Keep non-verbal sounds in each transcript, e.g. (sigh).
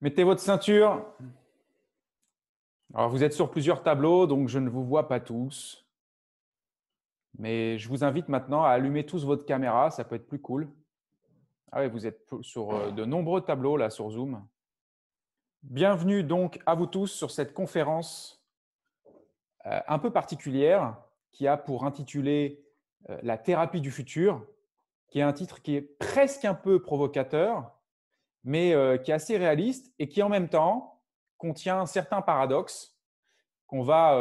Mettez votre ceinture. Alors, vous êtes sur plusieurs tableaux, donc je ne vous vois pas tous. Mais je vous invite maintenant à allumer tous votre caméra, ça peut être plus cool. Ah oui, vous êtes sur euh, de nombreux tableaux là sur Zoom. Bienvenue donc à vous tous sur cette conférence euh, un peu particulière qui a pour intitulé euh, La thérapie du futur, qui est un titre qui est presque un peu provocateur, mais qui est assez réaliste et qui en même temps contient certains paradoxes qu'on va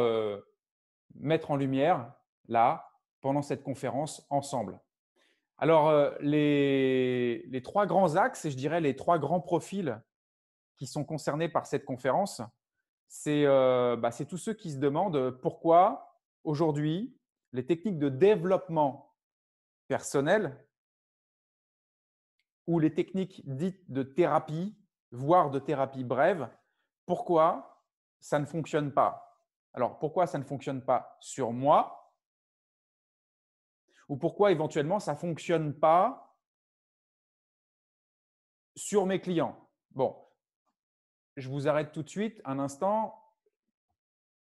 mettre en lumière là pendant cette conférence ensemble. Alors, euh, les, trois grands axes, et je dirais les trois grands profils qui sont concernés par cette conférence, euh, bah, c'est tous ceux qui se demandent pourquoi aujourd'hui les techniques de développement personnel ou les techniques dites de thérapie, voire de thérapie brève, pourquoi ça ne fonctionne pas? Alors, pourquoi ça ne fonctionne pas sur moi? Ou pourquoi éventuellement ça ne fonctionne pas sur mes clients? Bon, je vous arrête tout de suite un instant.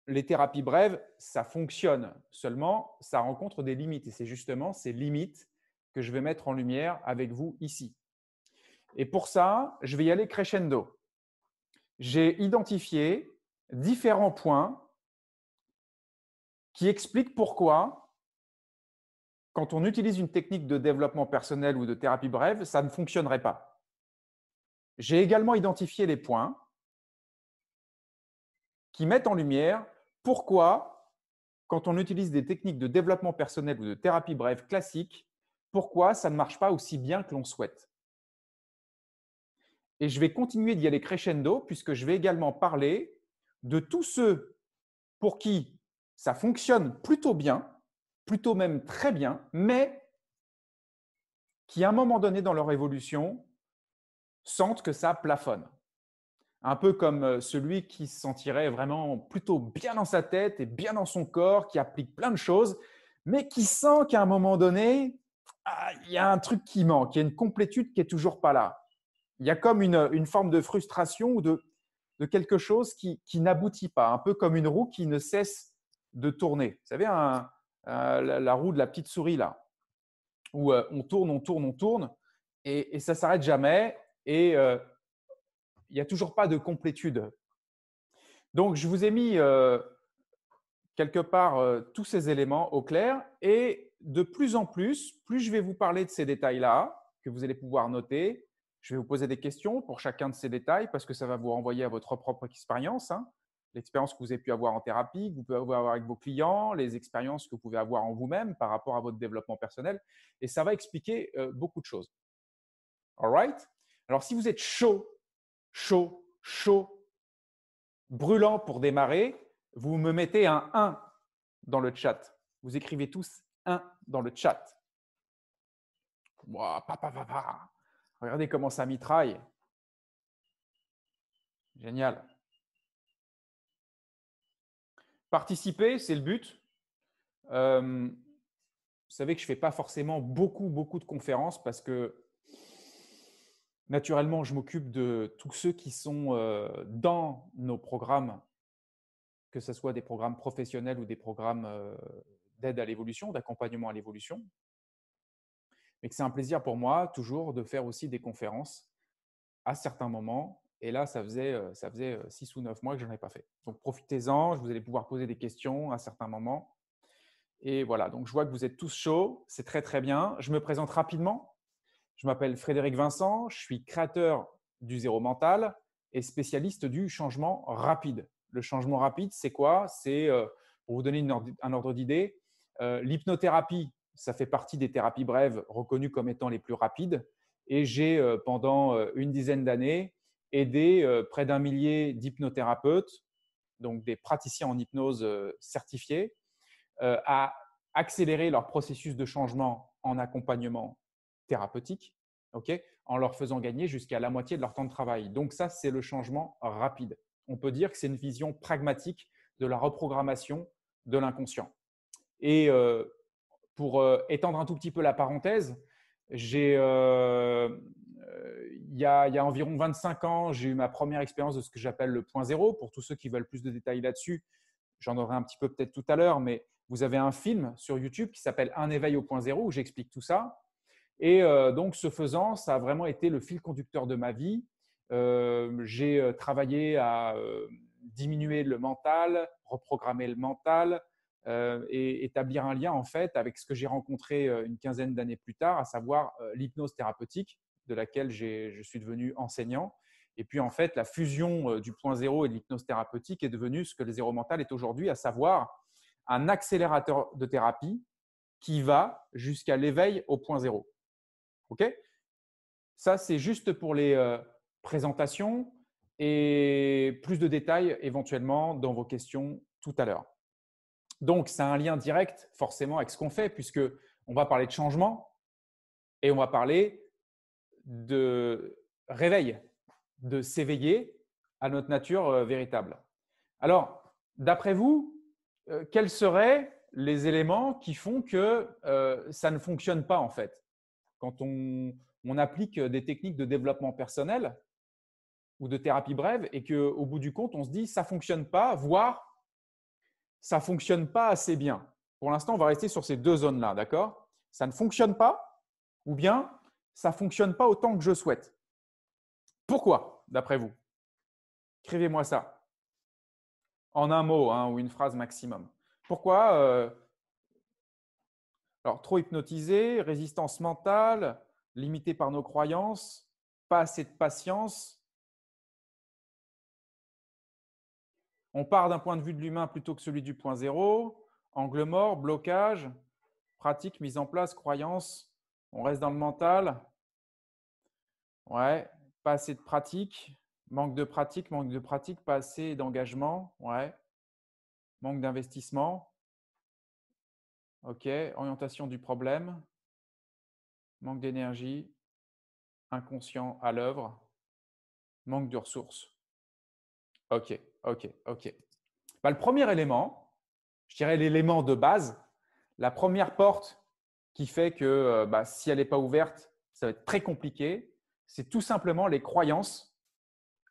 Les thérapies brèves, ça fonctionne. Seulement, ça rencontre des limites. Et c'est justement ces limites que je vais mettre en lumière avec vous ici. Et pour ça, je vais y aller crescendo. J'ai identifié différents points qui expliquent pourquoi quand on utilise une technique de développement personnel ou de thérapie brève, ça ne fonctionnerait pas. J'ai également identifié les points qui mettent en lumière pourquoi, quand on utilise des techniques de développement personnel ou de thérapie brève classiques, pourquoi ça ne marche pas aussi bien que l'on souhaite. Et je vais continuer d'y aller crescendo puisque je vais également parler de tous ceux pour qui ça fonctionne plutôt bien, plutôt même très bien, mais qui, à un moment donné dans leur évolution, sentent que ça plafonne. Un peu comme euh, celui qui se sentirait vraiment plutôt bien dans sa tête et bien dans son corps, qui applique plein de choses, mais qui sent qu'à un moment donné, ah, il y a un truc qui manque, il y a une complétude qui est toujours pas là. Il y a comme une, forme de frustration ou de, quelque chose qui, n'aboutit pas, un peu comme une roue qui ne cesse de tourner. Vous savez, euh, la, roue de la petite souris là, où euh, on tourne, on tourne, on tourne, et, ça ne s'arrête jamais, et euh, il n'y a toujours pas de complétude. Donc, je vous ai mis quelque part tous ces éléments au clair, et de plus en plus, plus je vais vous parler de ces détails-là, que vous allez pouvoir noter, je vais vous poser des questions pour chacun de ces détails parce que ça va vous renvoyer à votre propre expérience. Hein l'expérience que vous avez pu avoir en thérapie, que vous pouvez avoir avec vos clients, les expériences que vous pouvez avoir en vous-même par rapport à votre développement personnel. Et ça va expliquer euh, beaucoup de choses. All right? Alors, si vous êtes chaud, chaud, chaud, brûlant pour démarrer, vous me mettez un 1 dans le chat. Vous écrivez tous 1 dans le chat. Regardez comment ça mitraille. Génial. Participer, c'est le but. Euh, vous savez que je ne fais pas forcément beaucoup, beaucoup de conférences parce que naturellement, je m'occupe de tous ceux qui sont euh, dans nos programmes, que ce soit des programmes professionnels ou des programmes euh, d'aide à l'évolution, d'accompagnement à l'évolution. Mais que c'est un plaisir pour moi toujours de faire aussi des conférences à certains moments et là, ça faisait, euh, ça faisait euh, six ou neuf mois que je n'en ai pas fait. Donc, profitez-en. Vous allez pouvoir poser des questions à certains moments. Et voilà, donc je vois que vous êtes tous chauds. C'est très, très bien. Je me présente rapidement. Je m'appelle Frédéric Vincent. Je suis créateur du zéro mental et spécialiste du changement rapide. Le changement rapide, c'est quoi? C'est, euh, pour vous donner un ordre d'idée, l'hypnothérapie, ça fait partie des thérapies brèves reconnues comme étant les plus rapides. Et j'ai, pendant une dizaine d'années, aider euh, près d'un millier d'hypnothérapeutes, donc des praticiens en hypnose euh, certifiés, euh, à accélérer leur processus de changement en accompagnement thérapeutique, en leur faisant gagner jusqu'à la moitié de leur temps de travail. Donc ça, c'est le changement rapide. On peut dire que c'est une vision pragmatique de la reprogrammation de l'inconscient. Et pour étendre un tout petit peu la parenthèse, j'ai il, y a, il, y a, environ 25 ans, j'ai eu ma première expérience de ce que j'appelle le point zéro. Pour tous ceux qui veulent plus de détails là-dessus, j'en aurai un petit peu peut-être tout à l'heure, mais vous avez un film sur YouTube qui s'appelle Un éveil au point zéro où j'explique tout ça. Et euh, donc, ce faisant, ça a vraiment été le fil conducteur de ma vie. Euh, j'ai euh, travaillé à diminuer le mental, reprogrammer le mental et établir un lien en fait avec ce que j'ai rencontré une quinzaine d'années plus tard, à savoir l'hypnose thérapeutique, de laquelle je suis devenu enseignant. Et puis en fait, la fusion du point zéro et de l'hypnose thérapeutique est devenue ce que le zéro mental est aujourd'hui, à savoir un accélérateur de thérapie qui va jusqu'à l'éveil au point zéro. OK? Ça, c'est juste pour les euh, présentations et plus de détails éventuellement dans vos questions tout à l'heure. Donc, c'est un lien direct forcément avec ce qu'on fait puisque on va parler de changement et on va parler de réveil, de s'éveiller à notre nature euh, véritable. Alors, d'après vous, euh, quels seraient les éléments qui font que euh, ça ne fonctionne pas en fait? Quand on, applique des techniques de développement personnel ou de thérapie brève et qu'au bout du compte, on se dit ça ne fonctionne pas, voire ça ne fonctionne pas assez bien. Pour l'instant, on va rester sur ces deux zones-là, d'accord? Ça ne fonctionne pas ou bien ça ne fonctionne pas autant que je souhaite. Pourquoi, d'après vous? Écrivez-moi ça en un mot hein, ou une phrase maximum. Pourquoi euh, Alors, trop hypnotisé, résistance mentale, limité par nos croyances, pas assez de patience. On part d'un point de vue de l'humain plutôt que celui du point zéro. Angle mort, blocage, pratique, mise en place, croyance. On reste dans le mental. Ouais, pas assez de pratique. Manque de pratique, manque de pratique, pas assez d'engagement, ouais. Manque d'investissement. OK, orientation du problème. Manque d'énergie, inconscient à l'œuvre, manque de ressources. OK, OK, OK. Bah, le premier élément, je dirais l'élément de base, la première porte qui fait que euh, bah, si elle n'est pas ouverte, ça va être très compliqué, c'est tout simplement les croyances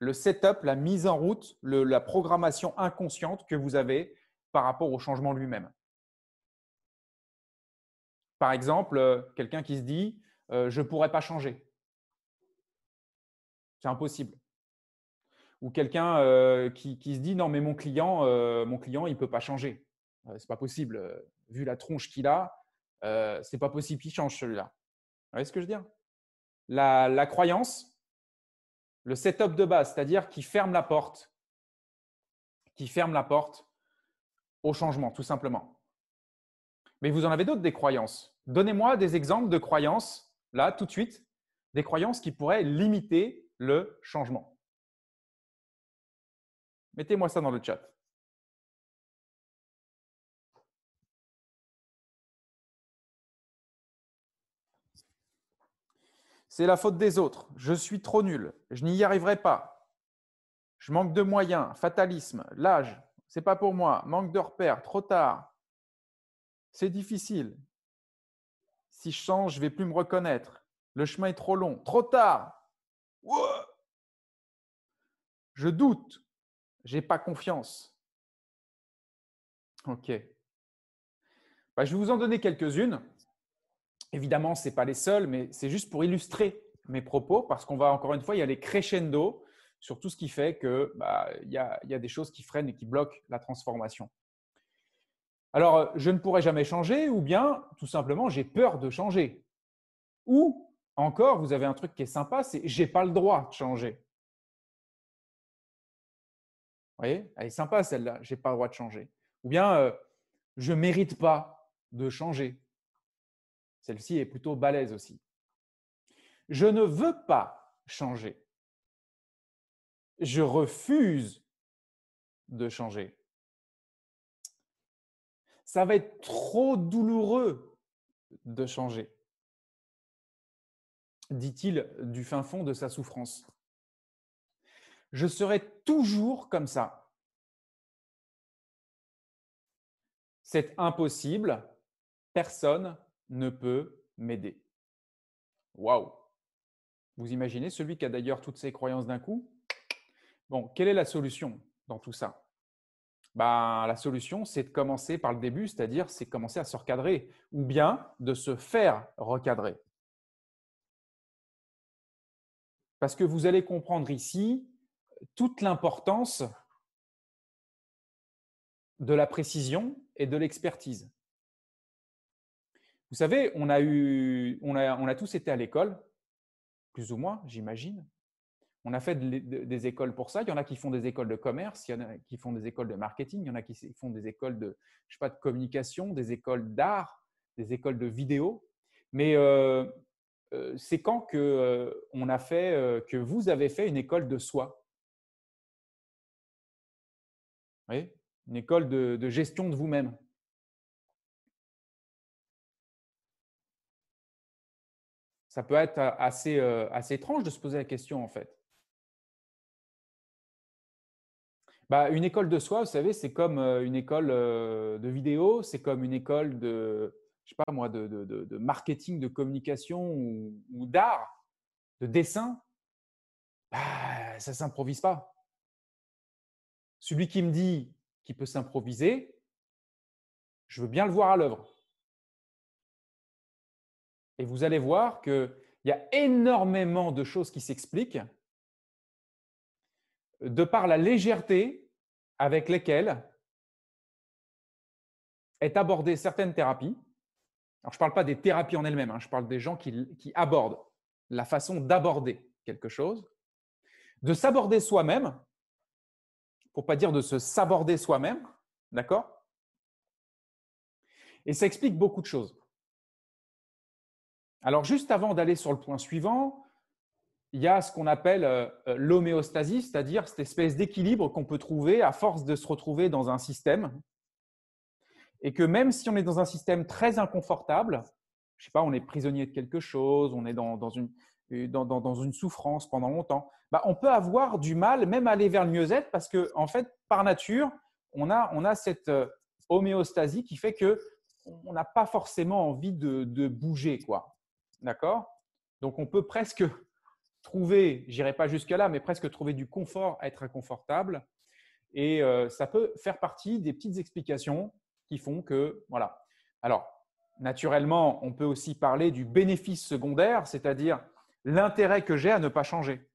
le setup, la mise en route, la programmation inconsciente que vous avez par rapport au changement lui-même. Par exemple, euh, quelqu'un qui se dit euh, je ne pourrais pas changer. C'est impossible. Ou quelqu'un euh, qui, se dit non mais mon client, mon client il peut pas changer. Ce n'est pas possible. Vu la tronche qu'il a, ce n'est pas possible qu'il change celui-là. Vous voyez ce que je veux dire? La croyance, le setup de base, c'est-à-dire qui ferme la porte, qui ferme la porte au changement, tout simplement. Mais vous en avez d'autres des croyances. Donnez-moi des exemples de croyances, là, tout de suite, des croyances qui pourraient limiter le changement. Mettez-moi ça dans le chat. C'est la faute des autres. Je suis trop nul. Je n'y arriverai pas. Je manque de moyens. Fatalisme. L'âge. C'est pas pour moi. Manque de repères. Trop tard. C'est difficile. Si je change, je vais plus me reconnaître. Le chemin est trop long. Trop tard. Je doute. J'ai pas confiance. Ok. Bah, je vais vous en donner quelques-unes. Évidemment, ce n'est pas les seuls, mais c'est juste pour illustrer mes propos, parce qu'on va encore une fois y aller crescendo sur tout ce qui fait qu'il bah, y, a, y a des choses qui freinent et qui bloquent la transformation. Alors, je ne pourrai jamais changer, ou bien tout simplement, j'ai peur de changer. Ou encore, vous avez un truc qui est sympa, c'est j'ai pas le droit de changer. Vous voyez, elle est sympa celle-là, j'ai pas le droit de changer. Ou bien, euh, je ne mérite pas de changer. Celle-ci est plutôt balèze aussi. Je ne veux pas changer. Je refuse de changer. Ça va être trop douloureux de changer, dit-il du fin fond de sa souffrance. Je serai toujours comme ça. C'est impossible. Personne ne peut m'aider. Waouh Vous imaginez celui qui a d'ailleurs toutes ses croyances d'un coup? Bon, quelle est la solution dans tout ça? Ben, La solution, c'est de commencer par le début, c'est-à-dire c'est commencer à se recadrer ou bien de se faire recadrer. Parce que vous allez comprendre ici toute l'importance de la précision et de l'expertise. Vous savez, on a, eu, on a, on a tous été à l'école, plus ou moins, j'imagine. On a fait des écoles pour ça. Il y en a qui font des écoles de commerce, il y en a qui font des écoles de marketing, il y en a qui font des écoles de, je sais pas, de communication, des écoles d'art, des écoles de vidéo. Mais euh, euh, c'est quand que euh, on a fait, que vous avez fait une école de soi? Oui, une école de gestion de vous-même. Ça peut être assez, assez étrange de se poser la question en fait. Bah, une école de soi, vous savez, c'est comme une école de vidéo, c'est comme une école de, je moi, de, de, marketing, de communication ou, d'art, de dessin. Bah, ça ne s'improvise pas. Celui qui me dit qu'il peut s'improviser, je veux bien le voir à l'œuvre. Et vous allez voir qu'il y a énormément de choses qui s'expliquent de par la légèreté avec lesquelles est abordée certaines thérapies. Alors, je ne parle pas des thérapies en elles-mêmes, hein, je parle des gens qui abordent la façon d'aborder quelque chose, de s'aborder soi-même, pour pas dire de se s'aborder soi-même, d'accord? Et ça explique beaucoup de choses. Alors, juste avant d'aller sur le point suivant, il y a ce qu'on appelle euh, euh, l'homéostasie, c'est-à-dire cette espèce d'équilibre qu'on peut trouver à force de se retrouver dans un système. Et que même si on est dans un système très inconfortable, je sais pas, on est prisonnier de quelque chose, on est dans, une, dans, une souffrance pendant longtemps, bah, on peut avoir du mal même aller vers le mieux-être parce que, en fait, par nature, on a, on a cette euh, homéostasie qui fait que on n'a pas forcément envie de, de bouger, quoi. D'accord? Donc, on peut presque (laughs) trouver, j'irai pas jusque-là, mais presque trouver du confort à être inconfortable. Et euh, ça peut faire partie des petites explications qui font que, voilà. Alors, naturellement, on peut aussi parler du bénéfice secondaire, c'est-à-dire l'intérêt que j'ai à ne pas changer.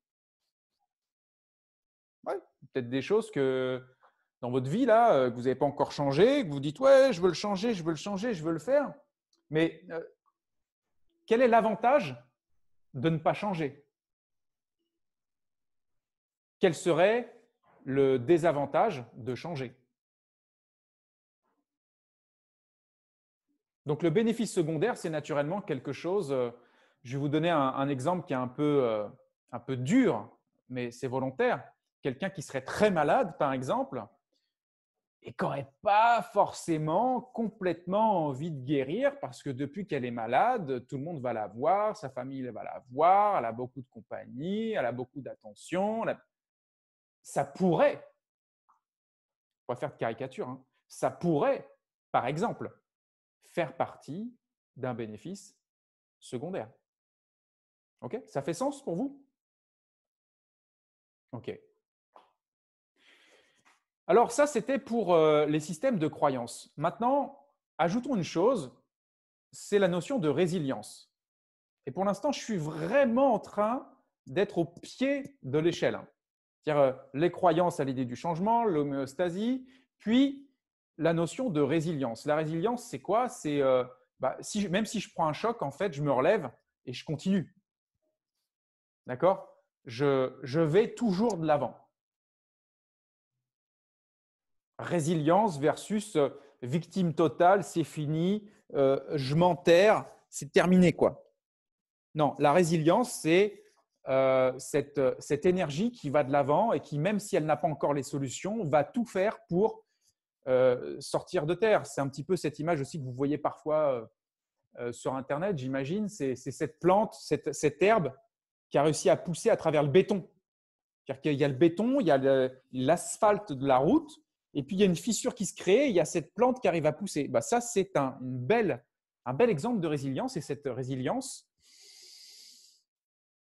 Ouais, peut-être des choses que dans votre vie, là, euh, que vous n'avez pas encore changé, que vous dites, ouais, je veux le changer, je veux le changer, je veux le faire. Mais euh, quel est l'avantage de ne pas changer? Quel serait le désavantage de changer? Donc le bénéfice secondaire, c'est naturellement quelque chose, euh, je vais vous donner un, exemple qui est un peu, euh, un peu dur, mais c'est volontaire. Quelqu'un qui serait très malade, par exemple, et qui n'aurait pas forcément complètement envie de guérir parce que depuis qu'elle est malade, tout le monde va la voir, sa famille va la voir, elle a beaucoup de compagnie, elle a beaucoup d'attention. Ça pourrait, on va faire de caricature, hein, ça pourrait, par exemple, faire partie d'un bénéfice secondaire. OK Ça fait sens pour vous? OK. Alors ça, c'était pour euh, les systèmes de croyances. Maintenant, ajoutons une chose, c'est la notion de résilience. Et pour l'instant, je suis vraiment en train d'être au pied de l'échelle. C'est-à-dire euh, les croyances à l'idée du changement, l'homéostasie, puis la notion de résilience. La résilience, c'est quoi? C'est euh, bah, même si je prends un choc, en fait, je me relève et je continue. D'accord? Je, vais toujours de l'avant résilience versus euh, victime totale, c'est fini, euh, je m'enterre, c'est terminé quoi. Non, la résilience, c'est euh, cette, cette, énergie qui va de l'avant et qui, même si elle n'a pas encore les solutions, va tout faire pour sortir de terre. C'est un petit peu cette image aussi que vous voyez parfois sur Internet, j'imagine. C'est cette plante, cette, herbe qui a réussi à pousser à travers le béton. C'est-à-dire y a le béton, il y a l'asphalte de la route, et puis il y a une fissure qui se crée, il y a cette plante qui arrive à pousser. Bah, ça, c'est un bel exemple de résilience. Et cette résilience,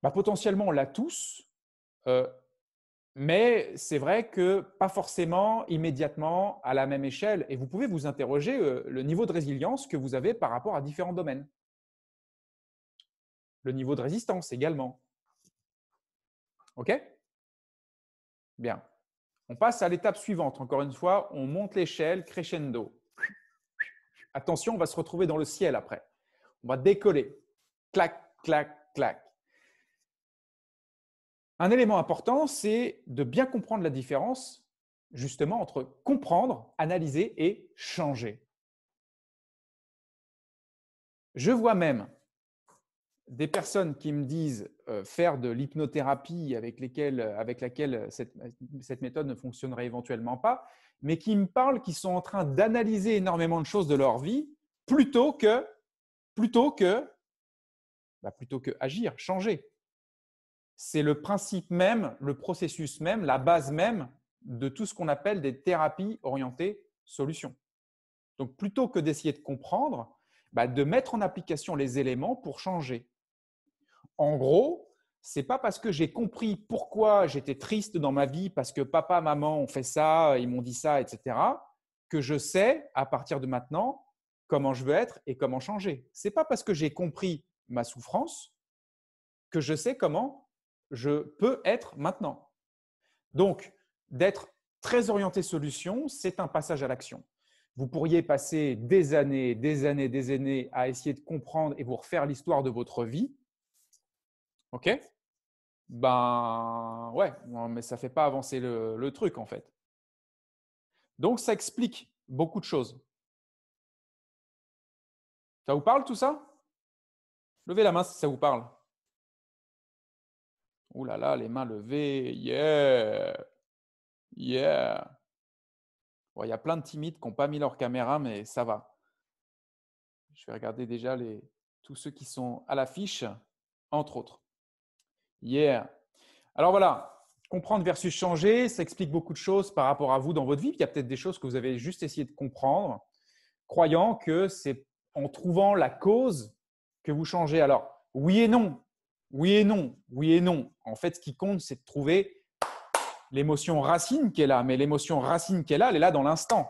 bah, Potentiellement, on l'a tous, euh, mais c'est vrai que pas forcément immédiatement à la même échelle. Et vous pouvez vous interroger euh, le niveau de résilience que vous avez par rapport à différents domaines. Le niveau de résistance également. OK? Bien. On passe à l'étape suivante. Encore une fois, on monte l'échelle crescendo. Attention, on va se retrouver dans le ciel après. On va décoller. Clac, clac, clac. Un élément important, c'est de bien comprendre la différence justement entre comprendre, analyser et changer. Je vois même des personnes qui me disent euh, faire de l'hypnothérapie avec, avec laquelle cette, cette, méthode ne fonctionnerait éventuellement pas, mais qui me parlent qu'ils sont en train d'analyser énormément de choses de leur vie plutôt que, plutôt que, bah plutôt que agir, changer. C'est le principe même, le processus même, la base même de tout ce qu'on appelle des thérapies orientées solutions. Donc plutôt que d'essayer de comprendre, bah, de mettre en application les éléments pour changer. En gros, c'est pas parce que j'ai compris pourquoi j'étais triste dans ma vie, parce que papa, maman ont fait ça, ils m'ont dit ça, etc., que je sais à partir de maintenant comment je veux être et comment changer. C'est pas parce que j'ai compris ma souffrance que je sais comment je peux être maintenant. Donc, d'être très orienté solution, c'est un passage à l'action. Vous pourriez passer des années, des années, des années à essayer de comprendre et vous refaire l'histoire de votre vie. OK? Ben ouais, mais ça ne fait pas avancer le, truc en fait. Donc ça explique beaucoup de choses. Ça vous parle tout ça? Levez la main si ça vous parle. Ouh là là, les mains levées. Yeah. Yeah. il y a plein de timides qui n'ont pas mis leur caméra, mais ça va. Je vais regarder déjà tous ceux qui sont à l'affiche, entre autres. Yeah. Alors voilà, comprendre versus changer, ça explique beaucoup de choses par rapport à vous dans votre vie. Il y a peut-être des choses que vous avez juste essayé de comprendre, croyant que c'est en trouvant la cause que vous changez. Alors, oui et non, oui et non, oui et non. En fait, ce qui compte, c'est de trouver l'émotion racine qui est là. Mais l'émotion racine qui est là, elle est là dans l'instant.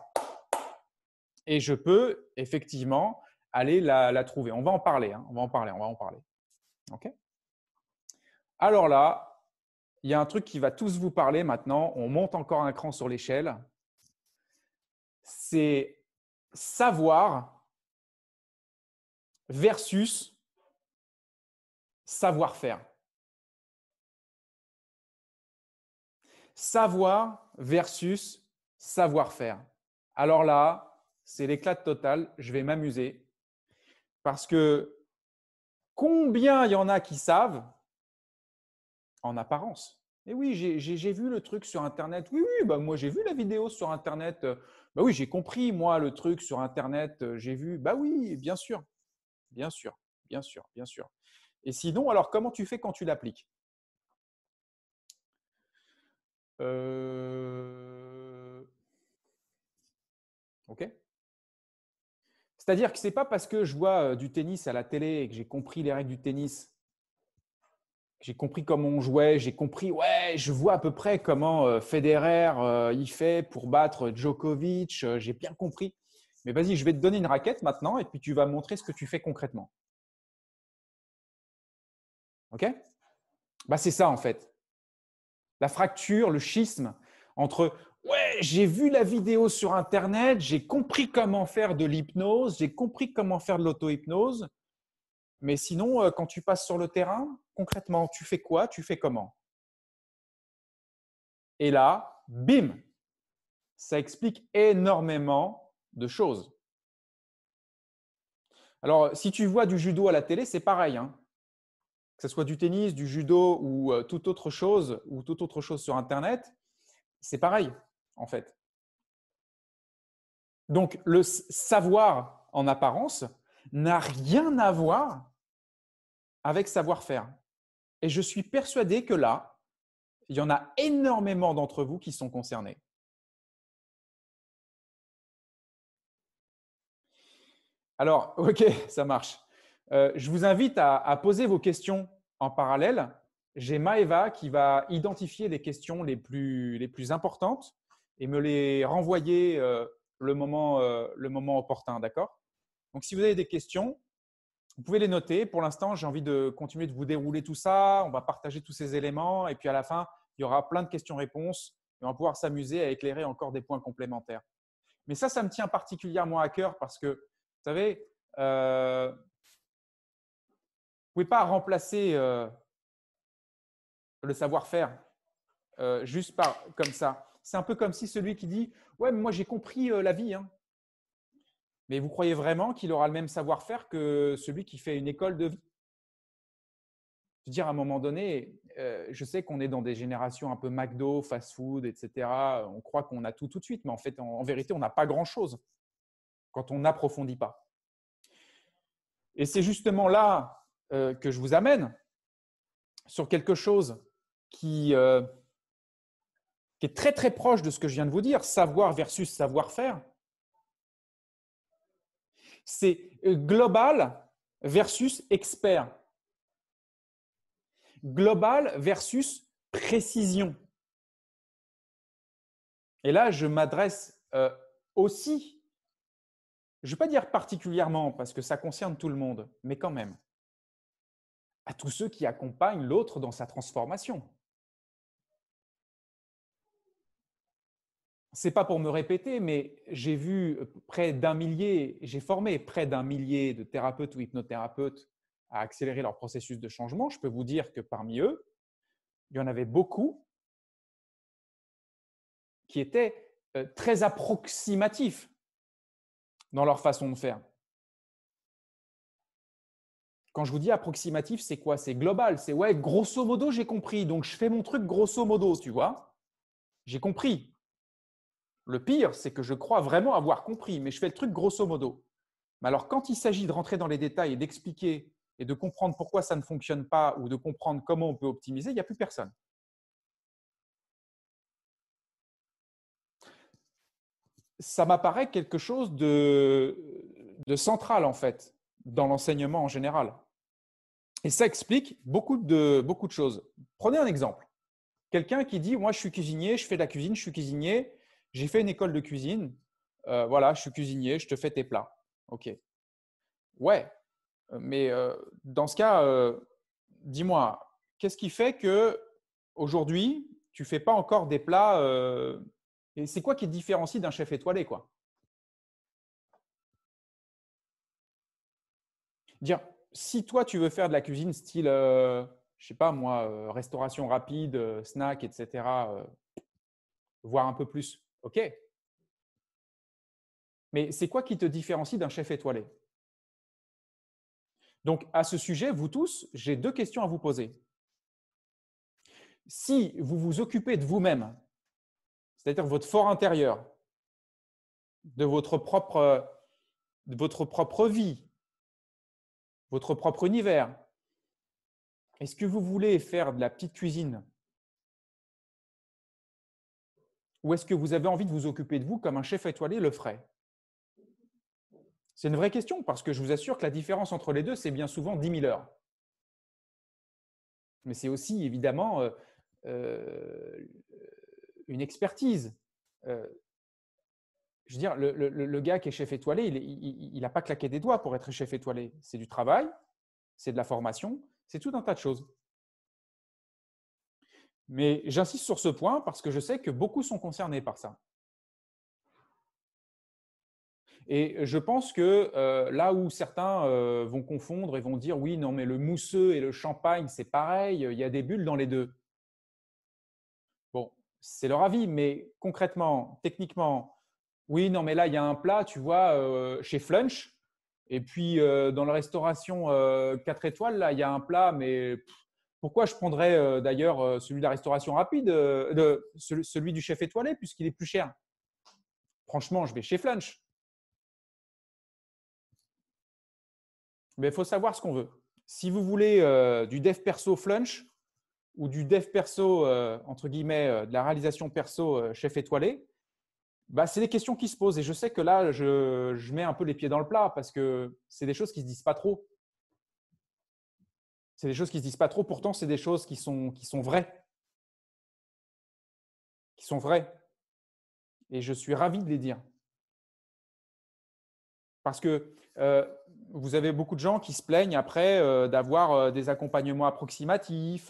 Et je peux effectivement aller la, trouver. On va en parler. Hein. On va en parler. On va en parler. OK? Alors là, il y a un truc qui va tous vous parler maintenant. On monte encore un cran sur l'échelle. C'est savoir versus savoir-faire. Savoir versus savoir-faire. Alors là, c'est l'éclat total. Je vais m'amuser parce que combien il y en a qui savent en apparence. Et oui, j'ai vu le truc sur Internet. Oui, oui, bah moi j'ai vu la vidéo sur Internet. Bah oui, j'ai compris, moi, le truc sur Internet. J'ai vu. Bah oui, bien sûr. Bien sûr, bien sûr, bien sûr. Et sinon, alors comment tu fais quand tu l'appliques? Euh... Ok C'est-à-dire que ce n'est pas parce que je vois du tennis à la télé et que j'ai compris les règles du tennis j'ai compris comment on jouait, j'ai compris, ouais, je vois à peu près comment euh, Federer euh, il fait pour battre Djokovic, euh, j'ai bien compris. Mais vas-y, je vais te donner une raquette maintenant et puis tu vas montrer ce que tu fais concrètement. OK? Bah, C'est ça en fait. La fracture, le schisme entre ouais, j'ai vu la vidéo sur Internet, j'ai compris comment faire de l'hypnose, j'ai compris comment faire de l'auto-hypnose, mais sinon, euh, quand tu passes sur le terrain, concrètement, tu fais quoi? Tu fais comment? Et là, bim, ça explique énormément de choses. Alors, si tu vois du judo à la télé, c'est pareil. Hein. Que ce soit du tennis, du judo ou euh, toute autre chose, ou toute autre chose sur Internet, c'est pareil, en fait. Donc, le savoir en apparence n'a rien à voir avec savoir-faire. Et je suis persuadé que là, il y en a énormément d'entre vous qui sont concernés. Alors, (laughs) OK, ça marche. Euh, je vous invite à, poser vos questions en parallèle, j'ai Maeva qui va identifier les questions les plus, les plus importantes et me les renvoyer euh, le, moment, euh, le moment opportun. D'accord? Donc, si vous avez des questions, vous pouvez les noter. Pour l'instant, j'ai envie de continuer de vous dérouler tout ça. On va partager tous ces éléments et puis à la fin, il y aura plein de questions-réponses et on va pouvoir s'amuser à éclairer encore des points complémentaires. Mais ça, ça me tient particulièrement à cœur parce que, vous savez, euh, vous ne pouvez pas remplacer euh, le savoir-faire euh, juste par, comme ça. C'est un peu comme si celui qui dit Ouais, moi j'ai compris la vie. Hein. Mais vous croyez vraiment qu'il aura le même savoir-faire que celui qui fait une école de vie? Je veux dire, à un moment donné, je sais qu'on est dans des générations un peu McDo, fast-food, etc. On croit qu'on a tout tout de suite, mais en fait, en vérité, on n'a pas grand-chose quand on n'approfondit pas. Et c'est justement là euh, que je vous amène sur quelque chose euh, qui est très très proche de ce que je viens de vous dire, savoir versus savoir-faire. C'est global versus expert. Global versus précision. Et là, je m'adresse euh, aussi je ne vais pas dire particulièrement parce que ça concerne tout le monde, mais quand même, à tous ceux qui accompagnent l'autre dans sa transformation. Ce n'est pas pour me répéter, mais j'ai vu près d'un millier, j'ai formé près d'un millier de thérapeutes ou hypnothérapeutes à accélérer leur processus de changement. Je peux vous dire que parmi eux, il y en avait beaucoup qui étaient euh, très approximatifs dans leur façon de faire. Quand je vous dis approximatif, c'est quoi? C'est global. C'est ouais, grosso modo, j'ai compris. Donc, je fais mon truc grosso modo, tu vois? J'ai compris. Le pire, c'est que je crois vraiment avoir compris, mais je fais le truc grosso modo. Mais alors, quand il s'agit de rentrer dans les détails et d'expliquer et de comprendre pourquoi ça ne fonctionne pas ou de comprendre comment on peut optimiser, il n'y a plus personne. ça m'apparaît quelque chose de, central en fait dans l'enseignement en général. Et ça explique beaucoup de, beaucoup de choses. Prenez un exemple. Quelqu'un qui dit, moi je suis cuisinier, je fais de la cuisine, je suis cuisinier, j'ai fait une école de cuisine, euh, voilà, je suis cuisinier, je te fais tes plats. OK. Ouais, mais euh, dans ce cas, euh, dis-moi, qu'est-ce qui fait que aujourd'hui, tu fais pas encore des plats et c'est quoi qui te différencie d'un chef étoilé quoi? Dire, si toi tu veux faire de la cuisine style, je sais pas moi, restauration rapide, snack, etc., voire un peu plus, ok. Mais c'est quoi qui te différencie d'un chef étoilé? Donc à ce sujet, vous tous, j'ai deux questions à vous poser. Si vous vous occupez de vous-même c'est-à-dire votre fort intérieur, de votre propre, de votre propre vie, votre propre univers. Est-ce que vous voulez faire de la petite cuisine? Ou est-ce que vous avez envie de vous occuper de vous comme un chef étoilé le ferait? C'est une vraie question parce que je vous assure que la différence entre les deux, c'est bien souvent 10 000 heures. Mais c'est aussi évidemment euh, euh, une expertise. Euh, je veux dire, le, gars qui est chef étoilé, il n'a pas claqué des doigts pour être chef étoilé. C'est du travail, c'est de la formation, c'est tout un tas de choses. Mais j'insiste sur ce point parce que je sais que beaucoup sont concernés par ça. Et je pense que euh, là où certains euh, vont confondre et vont dire oui, non, mais le mousseux et le champagne, c'est pareil, il y a des bulles dans les deux c'est leur avis, mais concrètement, techniquement, oui, non, mais là, il y a un plat, tu vois, euh, chez Flunch, et puis dans la restauration 4 euh, étoiles, là, il y a un plat, mais pourquoi je prendrais d'ailleurs celui de la restauration rapide, de, celui du chef étoilé, puisqu'il est plus cher? Franchement, je vais chez Flunch. Mais il faut savoir ce qu'on veut. Si vous voulez du dev perso Flunch, ou du dev perso, euh, entre guillemets, euh, de la réalisation perso euh, chef étoilé, bah, c'est des questions qui se posent. Et je sais que là, je, je mets un peu les pieds dans le plat parce que c'est des choses qui ne se disent pas trop. C'est des choses qui ne se disent pas trop, pourtant, c'est des choses qui sont, qui sont vraies. Qui sont vraies. Et je suis ravi de les dire. Parce que euh, vous avez beaucoup de gens qui se plaignent après euh, d'avoir euh, des accompagnements approximatifs,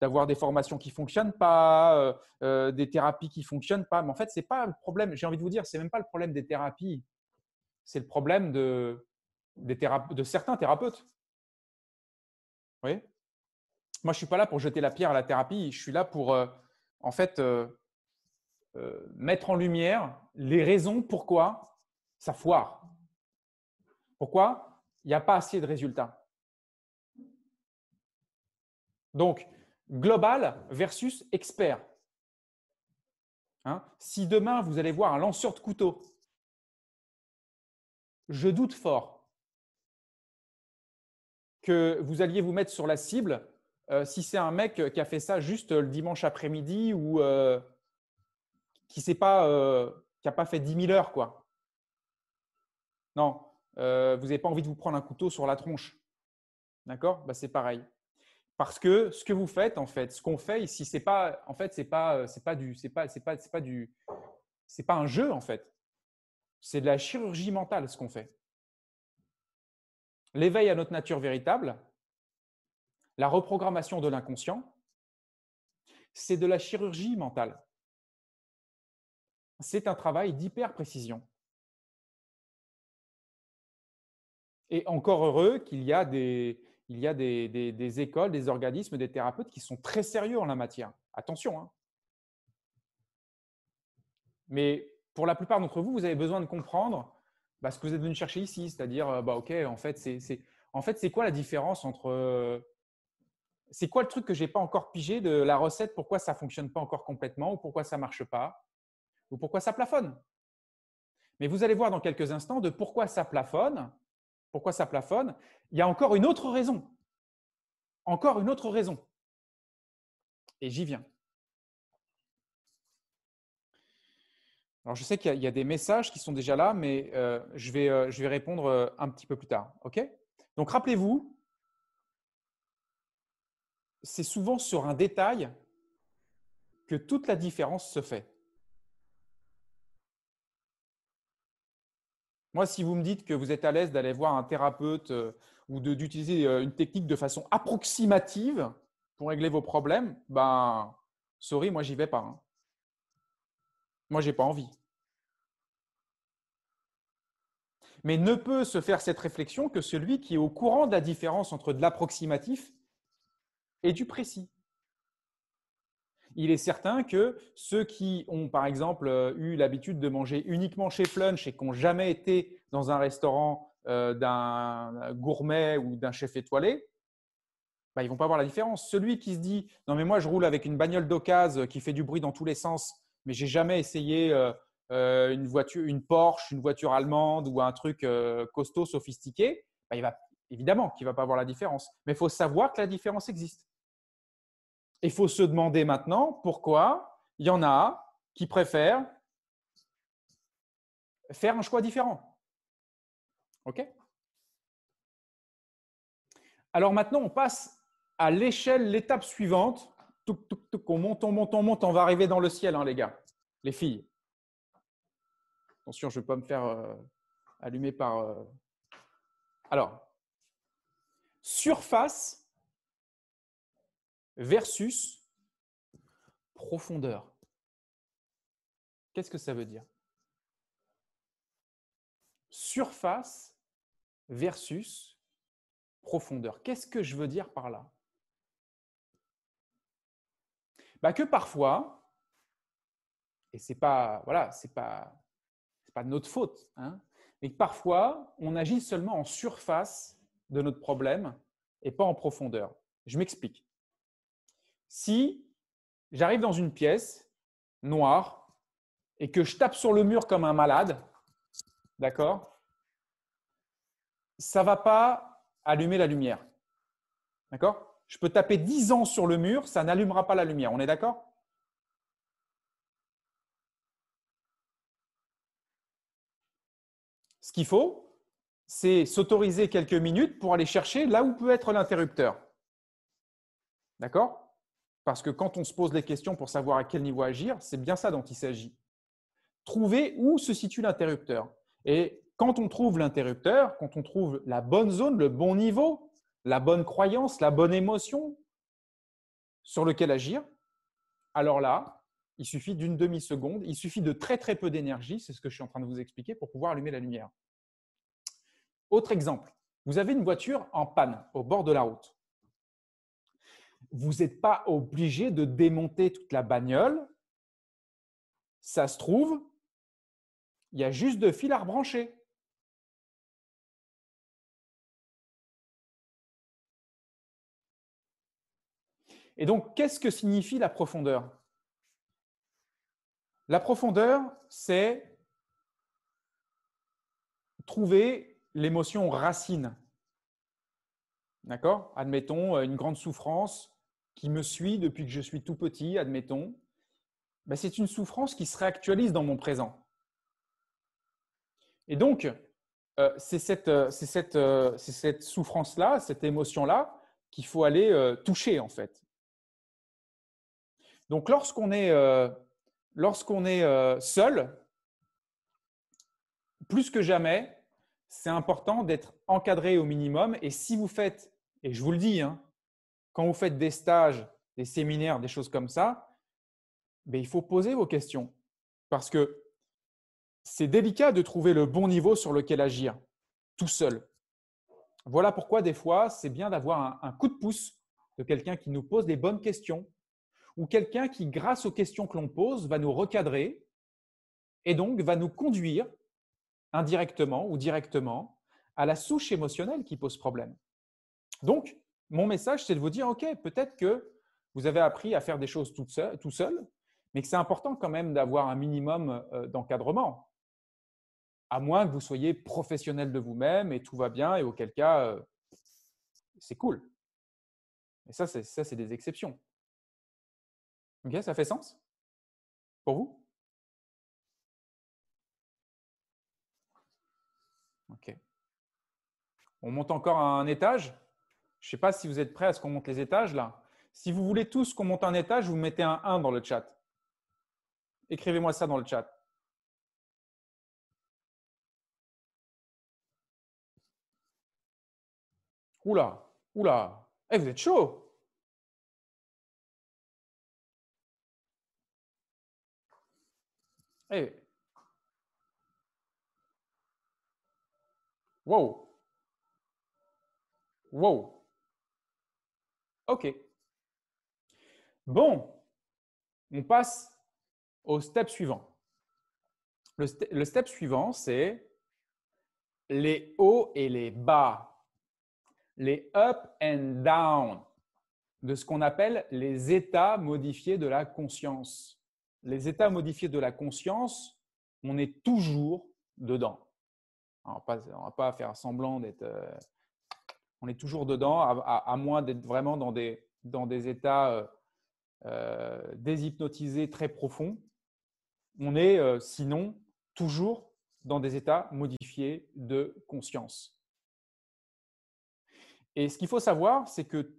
d'avoir des formations qui ne fonctionnent pas, des thérapies qui ne fonctionnent pas. Mais en fait, ce n'est pas le problème. J'ai envie de vous dire, ce n'est même pas le problème des thérapies. C'est le problème de, des de certains thérapeutes. Moi, je ne suis pas là pour jeter la pierre à la thérapie. Je suis là pour, en fait, mettre en lumière les raisons pourquoi ça foire. Pourquoi Il n'y a pas assez de résultats. Donc, global versus expert. Hein? si demain, vous allez voir un lanceur de couteau, je doute fort que vous alliez vous mettre sur la cible euh, si c'est un mec qui a fait ça juste le dimanche après-midi ou euh, qui n'a pas, euh, pas fait 10 000 heures. Quoi. Non, euh, vous n'avez pas envie de vous prendre un couteau sur la tronche. D'accord? Bah, C'est pareil. Parce que ce que vous faites, en fait, ce qu'on fait ici, c'est pas, en fait, c'est pas, c'est pas du, c'est pas, c'est pas, c'est pas du, c'est pas un jeu en fait. C'est de la chirurgie mentale ce qu'on fait. L'éveil à notre nature véritable, la reprogrammation de l'inconscient, c'est de la chirurgie mentale. C'est un travail d'hyper précision. Et encore heureux qu'il y a, des, écoles, des organismes, des thérapeutes qui sont très sérieux en la matière. Attention. Hein. Mais pour la plupart d'entre vous, vous avez besoin de comprendre bah, ce que vous êtes venu chercher ici. C'est-à-dire, euh, bah, OK, en fait, c'est en fait, c'est quoi la différence entre. C'est quoi le truc que je n'ai pas encore pigé de la recette? Pourquoi ça ne fonctionne pas encore complètement? Ou pourquoi ça marche pas? Ou pourquoi ça plafonne? Mais vous allez voir dans quelques instants de pourquoi ça plafonne pourquoi ça plafonne Il y a encore une autre raison. Encore une autre raison. Et j'y viens. Alors, je sais qu'il y, a des messages qui sont déjà là, mais euh, je, vais, euh, je vais répondre euh, un petit peu plus tard. OK? Donc, rappelez-vous, c'est souvent sur un détail que toute la différence se fait. Moi, si vous me dites que vous êtes à l'aise d'aller voir un thérapeute ou d'utiliser une technique de façon approximative pour régler vos problèmes, ben, sorry, moi, j'y vais pas. Hein. Moi, j'ai pas envie. Mais ne peut se faire cette réflexion que celui qui est au courant de la différence entre de l'approximatif et du précis il est certain que ceux qui ont, par exemple, euh, eu l'habitude de manger uniquement chez Flunch et qui n'ont jamais été dans un restaurant euh, d'un gourmet ou d'un chef étoilé, bah, ils ne vont pas voir la différence. Celui qui se dit Non, mais moi, je roule avec une bagnole d'occasion qui fait du bruit dans tous les sens, mais j'ai jamais essayé euh, une voiture, une Porsche, une voiture allemande ou un truc costaud, sophistiqué, bah, il va évidemment qu'il va pas voir la différence. Mais il faut savoir que la différence existe. Il faut se demander maintenant pourquoi il y en a qui préfèrent faire un choix différent. OK? Alors maintenant, on passe à l'échelle, l'étape suivante. On monte, on monte, on monte, on va arriver dans le ciel, hein, les gars, les filles. Attention, je ne vais pas me faire euh, allumer par. Euh, alors, surface versus profondeur. Qu'est-ce que ça veut dire? Surface versus profondeur. Qu'est-ce que je veux dire par là? Bah Que parfois, et ce n'est pas, voilà, c'est pas, pas de notre faute, hein, mais que parfois, on agit seulement en surface de notre problème et pas en profondeur. Je m'explique. Si j'arrive dans une pièce noire et que je tape sur le mur comme un malade, d'accord Ça ne va pas allumer la lumière. D'accord? Je peux taper 10 ans sur le mur, ça n'allumera pas la lumière. On est d'accord? Ce qu'il faut, c'est s'autoriser quelques minutes pour aller chercher là où peut être l'interrupteur. D'accord? Parce que quand on se pose les questions pour savoir à quel niveau agir, c'est bien ça dont il s'agit. Trouver où se situe l'interrupteur. Et quand on trouve l'interrupteur, quand on trouve la bonne zone, le bon niveau, la bonne croyance, la bonne émotion sur lequel agir, alors là, il suffit d'une demi-seconde, il suffit de très très peu d'énergie, c'est ce que je suis en train de vous expliquer, pour pouvoir allumer la lumière. Autre exemple, vous avez une voiture en panne au bord de la route. Vous n'êtes pas obligé de démonter toute la bagnole. Ça se trouve, il y a juste deux fils à rebrancher. Et donc, qu'est-ce que signifie la profondeur? La profondeur, c'est trouver l'émotion racine. D'accord? Admettons euh, une grande souffrance qui me suit depuis que je suis tout petit, admettons. Ben, c'est une souffrance qui se réactualise dans mon présent. Et donc, euh, c'est cette, euh, cette souffrance-là, cette émotion-là qu'il faut aller toucher en fait. Donc, lorsqu'on est, euh, lorsqu'on est euh, seul, plus que jamais, c'est important d'être encadré au minimum. Et si vous faites, et je vous le dis, hein, quand vous faites des stages, des séminaires, des choses comme ça, ben, il faut poser vos questions. Parce que c'est délicat de trouver le bon niveau sur lequel agir tout seul. Voilà pourquoi des fois, c'est bien d'avoir un coup de pouce de quelqu'un qui nous pose les bonnes questions, ou quelqu'un qui, grâce aux questions que l'on pose, va nous recadrer et donc va nous conduire indirectement ou directement à la souche émotionnelle qui pose problème. Donc, mon message, c'est de vous dire, OK, peut-être que vous avez appris à faire des choses tout seul, tout seul mais que c'est important quand même d'avoir un minimum euh, d'encadrement, à moins que vous soyez professionnel de vous-même et tout va bien, et auquel cas, euh, c'est cool. Et ça, c'est des exceptions. Ok, ça fait sens? Pour vous? Ok. On monte encore un étage? Je ne sais pas si vous êtes prêts à ce qu'on monte les étages là. Si vous voulez tous qu'on monte un étage, vous mettez un 1 dans le chat. Écrivez-moi ça dans le chat. Oula, oula. Eh, vous êtes chaud Wow. Wow. OK. Bon, on passe au step suivant. Le step suivant, c'est les hauts et les bas, les up and down de ce qu'on appelle les états modifiés de la conscience les états modifiés de la conscience, on est toujours dedans. on ne va pas faire semblant d'être. Euh, on est toujours dedans, à, moins d'être vraiment dans des, dans des états euh, euh, déshypnotisés très profonds. On est sinon toujours dans des états modifiés de conscience. Et ce qu'il faut savoir, c'est que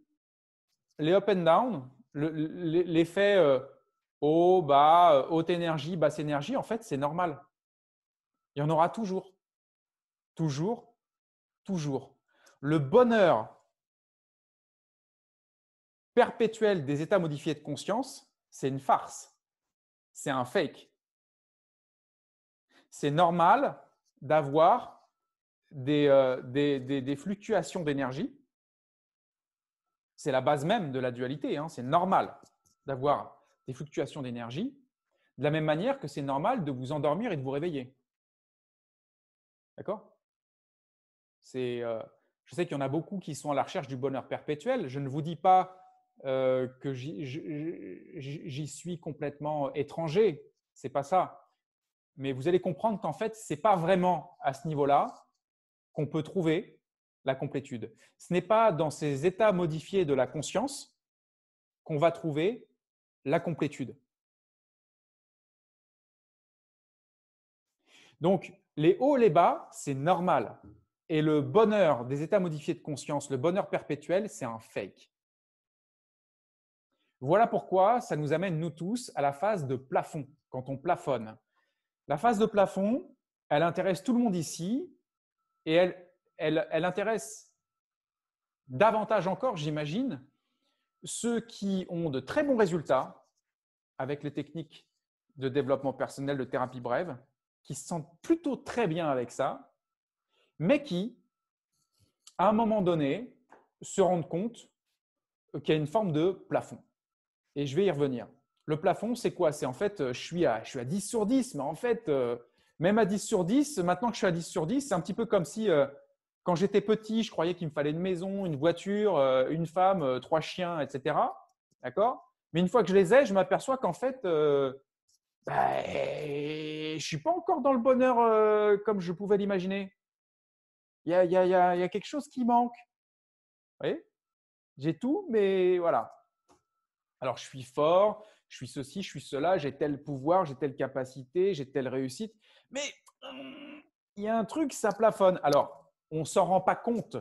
les up and down, l'effet bas, euh, haute énergie, basse énergie, en fait, c'est normal. Il y en aura toujours. Toujours, toujours. Le bonheur perpétuel des états modifiés de conscience, c'est une farce. C'est un fake. C'est normal d'avoir des, euh, fluctuations d'énergie. C'est la base même de la dualité. Hein. C'est normal d'avoir des fluctuations d'énergie, de la même manière que c'est normal de vous endormir et de vous réveiller. D'accord? C'est, euh, Je sais qu'il y en a beaucoup qui sont à la recherche du bonheur perpétuel. Je ne vous dis pas euh, que j'y suis complètement étranger. C'est pas ça. Mais vous allez comprendre qu'en fait, ce n'est pas vraiment à ce niveau-là qu'on peut trouver la complétude. Ce n'est pas dans ces états modifiés de la conscience qu'on va trouver la complétude. Donc, les hauts, les bas, c'est normal. Et le bonheur des états modifiés de conscience, le bonheur perpétuel, c'est un fake. Voilà pourquoi ça nous amène, nous tous, à la phase de plafond, quand on plafonne. La phase de plafond, elle intéresse tout le monde ici et elle, elle, elle intéresse davantage encore, j'imagine, ceux qui ont de très bons résultats avec les techniques de développement personnel, de thérapie brève, qui se sentent plutôt très bien avec ça, mais qui, à un moment donné, se rendent compte qu'il y a une forme de plafond. Et je vais y revenir. Le plafond, c'est quoi? C'est en fait, je suis, à, je suis à 10 sur 10, mais en fait, euh, même à 10 sur 10, maintenant que je suis à 10 sur 10, c'est un petit peu comme si, euh, quand j'étais petit, je croyais qu'il me fallait une maison, une voiture, euh, une femme, trois chiens, etc. D'accord? Mais une fois que je les ai, je m'aperçois qu'en fait, bah, je ne suis pas encore dans le bonheur comme je pouvais l'imaginer. Il y a, y, a, y a, quelque chose qui manque. Vous voyez? J'ai tout, mais voilà. Alors, je suis fort, je suis ceci, je suis cela, j'ai tel pouvoir, j'ai telle capacité, j'ai telle réussite. Mais hum, il y a un truc, ça plafonne. Alors, on ne s'en rend pas compte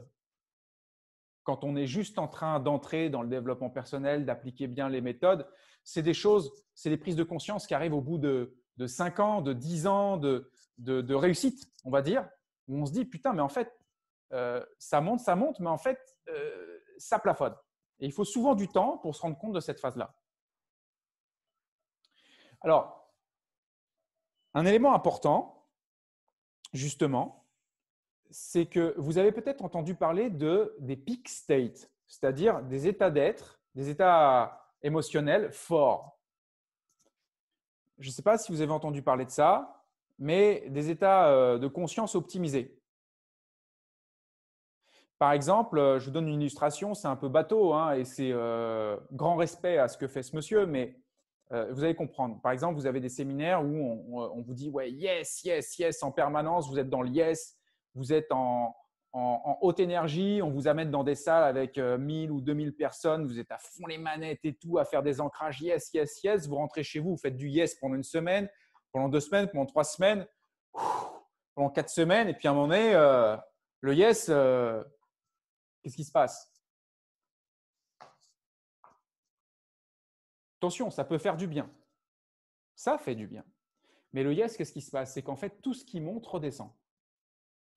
quand on est juste en train d'entrer dans le développement personnel, d'appliquer bien les méthodes. C'est des choses, c'est des prises de conscience qui arrivent au bout de, de 5 ans, de 10 ans de, de, réussite, on va dire, où on se dit, putain, mais en fait, euh, ça monte, ça monte, mais en fait, euh, ça plafonne. Et il faut souvent du temps pour se rendre compte de cette phase-là. Alors, un élément important, justement, c'est que vous avez peut-être entendu parler de, des peak states, c'est-à-dire des états d'être, des états émotionnels forts. Je ne sais pas si vous avez entendu parler de ça, mais des états euh, de conscience optimisés. Par exemple, euh, je vous donne une illustration, c'est un peu bateau hein, et c'est euh, grand respect à ce que fait ce monsieur, mais vous allez comprendre. Par exemple, vous avez des séminaires où on, vous dit ouais, yes, yes, yes en permanence, vous êtes dans le yes, vous êtes en, haute énergie, on vous amène dans des salles avec 1000 ou 2000 personnes, vous êtes à fond les manettes et tout, à faire des ancrages yes, yes, yes, vous rentrez chez vous, vous faites du yes pendant une semaine, pendant deux semaines, pendant trois semaines, pendant quatre semaines, et puis à un moment donné, le yes, Qu'est-ce qui se passe? Attention, ça peut faire du bien. Ça fait du bien. Mais le yes, qu'est-ce qui se passe? C'est qu'en fait, tout ce qui monte redescend.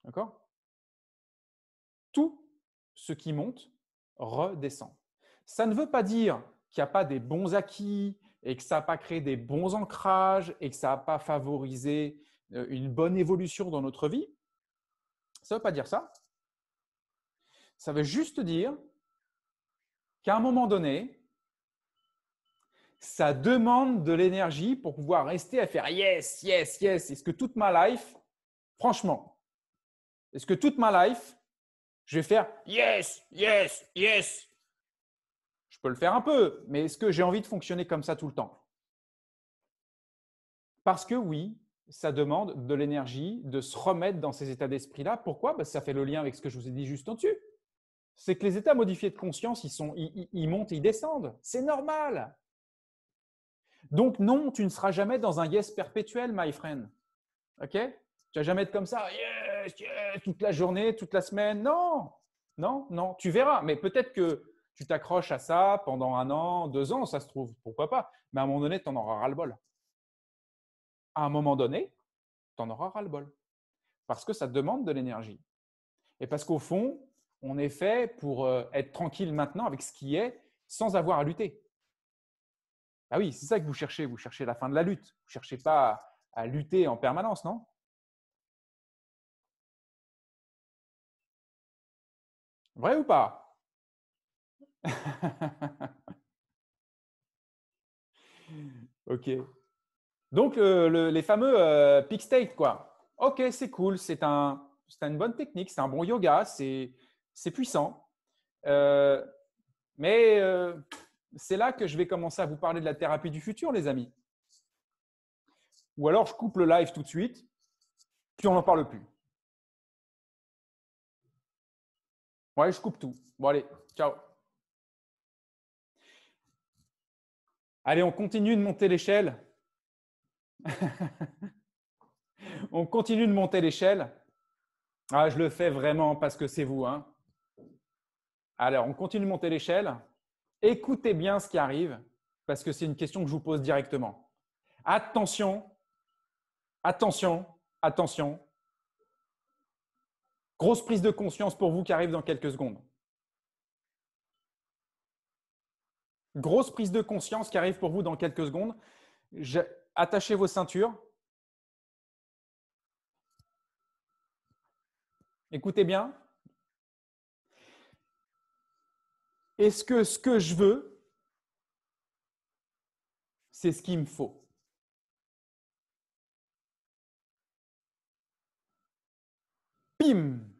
D'accord? Tout ce qui monte redescend. Ça ne veut pas dire qu'il n'y a pas des bons acquis et que ça n'a pas créé des bons ancrages et que ça n'a pas favorisé euh, une bonne évolution dans notre vie. Ça ne veut pas dire ça. Ça veut juste dire qu'à un moment donné, ça demande de l'énergie pour pouvoir rester à faire yes, yes, yes. Est-ce que toute ma life, franchement, est-ce que toute ma life, je vais faire yes, yes, yes Je peux le faire un peu, mais est-ce que j'ai envie de fonctionner comme ça tout le temps? Parce que oui, ça demande de l'énergie de se remettre dans ces états d'esprit-là. Pourquoi? Parce que Ça fait le lien avec ce que je vous ai dit juste au-dessus c'est que les états modifiés de conscience, ils, montent et ils descendent. C'est normal. Donc non, tu ne seras jamais dans un yes perpétuel, my friend. OK? Tu vas jamais être comme ça, yes, toute la journée, toute la semaine. Non, non, non. Tu verras. Mais peut-être que tu t'accroches à ça pendant un an, deux ans, ça se trouve. Pourquoi pas Mais à un moment donné, tu en auras ras-le-bol. À un moment donné, tu en auras ras-le-bol. Parce que ça demande de l'énergie. Et parce qu'au fond, on est fait pour euh, être tranquille maintenant avec ce qui est sans avoir à lutter. Ah oui, c'est ça que vous cherchez. Vous cherchez la fin de la lutte. Vous ne cherchez pas à, lutter en permanence, non? Vrai ou pas? (laughs) Ok. Donc, les fameux euh, peak state, quoi. Ok, c'est cool, c'est un, une bonne technique, c'est un bon yoga, c'est c'est puissant. Euh, mais euh, c'est là que je vais commencer à vous parler de la thérapie du futur, les amis. Ou alors je coupe le live tout de suite, puis on n'en parle plus. Ouais, je coupe tout. Bon, allez, ciao. Allez, on continue de monter l'échelle. (laughs) on continue de monter l'échelle. Ah, je le fais vraiment parce que c'est vous. Hein. Alors, on continue de monter l'échelle. Écoutez bien ce qui arrive. parce que c'est une question que je vous pose directement. Attention, attention, attention. Grosse prise de conscience pour vous qui arrive dans quelques secondes. Grosse prise de conscience qui arrive pour vous dans quelques secondes. Attachez vos ceintures. Écoutez bien. Est-ce que ce que je veux, c'est ce qu'il me faut? Pim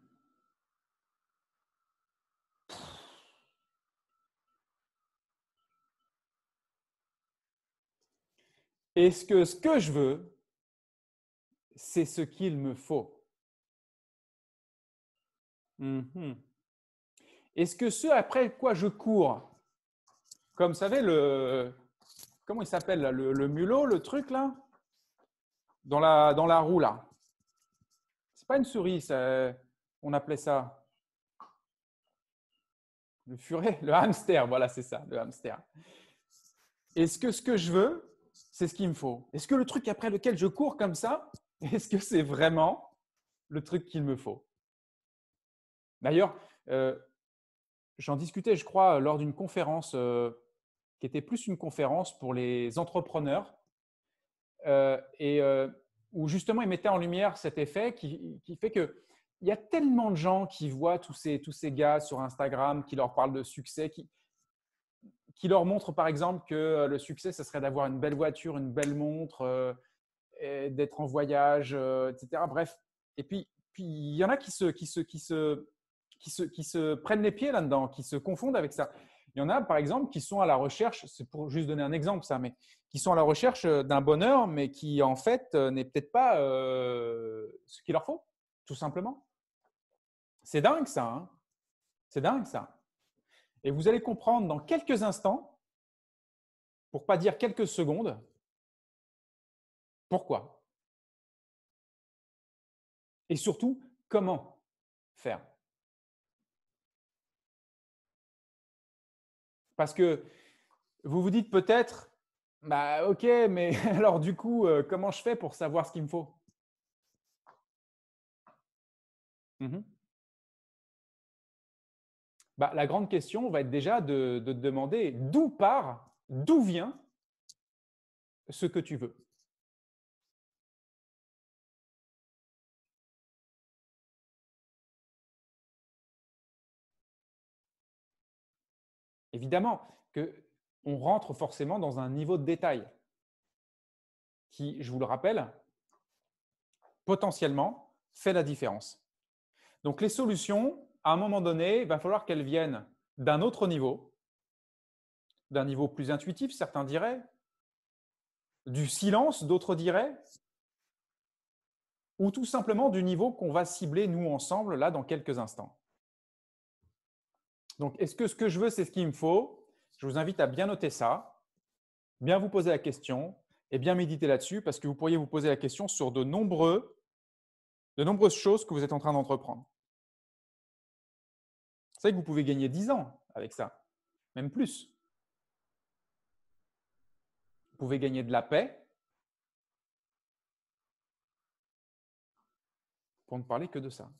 Est-ce que ce que je veux, c'est ce qu'il me faut? Mhm. Est-ce que ce après quoi je cours, comme vous savez, le, comment il s'appelle le, mulot, le truc là, dans la, dans roue là C'est pas une souris, on appelait ça. Le furet, le hamster, voilà, c'est ça, le hamster. Est-ce que ce que je veux, c'est ce qu'il me faut. Est-ce que le truc après lequel je cours comme ça, (laughs) est-ce que c'est vraiment le truc qu'il me faut? D'ailleurs, euh, j'en discutais, je crois, lors d'une conférence euh, qui était plus une conférence pour les entrepreneurs euh, et où justement ils mettaient en lumière cet effet qui, fait que il y a tellement de gens qui voient tous ces, tous ces gars sur Instagram qui leur parlent de succès, qui, qui leur montrent par exemple que le succès, ce serait d'avoir une belle voiture, une belle montre, d'être en voyage, etc. Bref. Et puis, il y en a qui se, prennent les pieds là-dedans, qui se confondent avec ça. Il y en a, par exemple, qui sont à la recherche, c'est pour juste donner un exemple, ça, mais qui sont à la recherche d'un bonheur, mais qui, en fait, euh, n'est peut-être pas euh, ce qu'il leur faut, tout simplement. C'est dingue, ça. Hein c'est dingue, ça. Et vous allez comprendre dans quelques instants, pour pas dire quelques secondes, pourquoi. Et surtout, comment faire. Parce que vous vous dites peut-être, bah ok, mais (laughs) alors du coup, euh, comment je fais pour savoir ce qu'il me faut? Mmh bah, La grande question va être déjà de, de te demander d'où part, d'où vient ce que tu veux. Évidemment qu'on rentre forcément dans un niveau de détail qui, je vous le rappelle, potentiellement fait la différence. Donc les solutions, à un moment donné, il va falloir qu'elles viennent d'un autre niveau, d'un niveau plus intuitif, certains diraient, du silence, d'autres diraient, ou tout simplement du niveau qu'on va cibler nous ensemble là dans quelques instants. Donc, est-ce que ce que je veux, c'est ce qu'il me faut? Je vous invite à bien noter ça, bien vous poser la question et bien méditer là-dessus parce que vous pourriez vous poser la question sur de, nombreuses choses que vous êtes en train d'entreprendre. Savez que vous pouvez gagner 10 ans avec ça, même plus. Vous pouvez gagner de la paix, pour ne parler que de ça.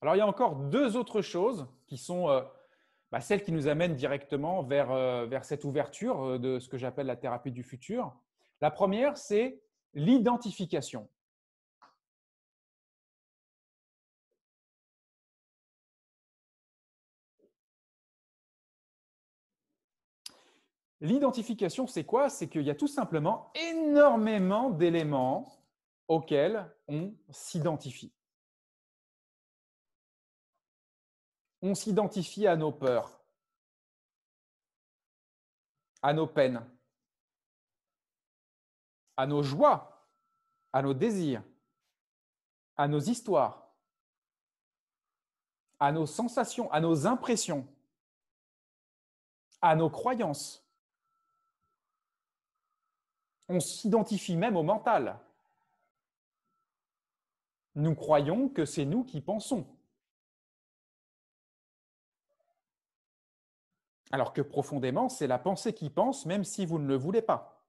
Alors, il y a encore deux autres choses qui sont euh, bah, celles qui nous amènent directement vers, euh, vers cette ouverture euh, de ce que j'appelle la thérapie du futur. La première, c'est l'identification. L'identification, c'est quoi? C'est qu'il y a tout simplement énormément d'éléments auxquels on s'identifie. on s'identifie à nos peurs, à nos peines, à nos joies, à nos désirs, à nos histoires, à nos sensations, à nos impressions, à nos croyances. On s'identifie même au mental. Nous croyons que c'est nous qui pensons. Alors que profondément, c'est la pensée qui pense, même si vous ne le voulez pas.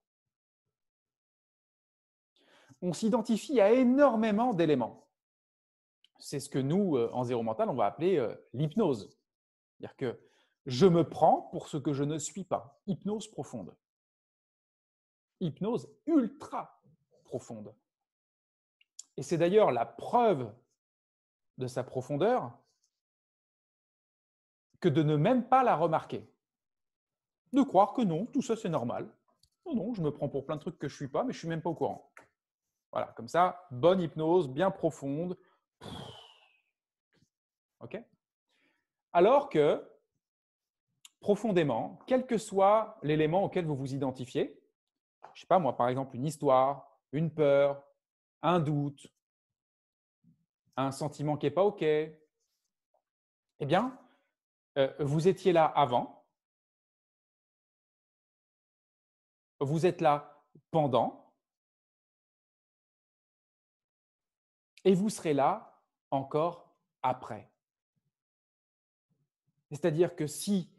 On s'identifie à énormément d'éléments. C'est ce que nous, euh, en zéro mental, on va appeler euh, l'hypnose. C'est-à-dire que je me prends pour ce que je ne suis pas. Hypnose profonde. Hypnose ultra profonde. Et c'est d'ailleurs la preuve de sa profondeur que de ne même pas la remarquer. De croire que non, tout ça c'est normal. Non, non, je me prends pour plein de trucs que je ne suis pas, mais je ne suis même pas au courant. Voilà, comme ça, bonne hypnose, bien profonde. OK? Alors que, profondément, quel que soit l'élément auquel vous vous identifiez, je sais pas moi, par exemple, une histoire, une peur, un doute, un sentiment qui n'est pas OK, eh bien, euh, vous étiez là avant, vous êtes là pendant, et vous serez là encore après. C'est-à-dire que si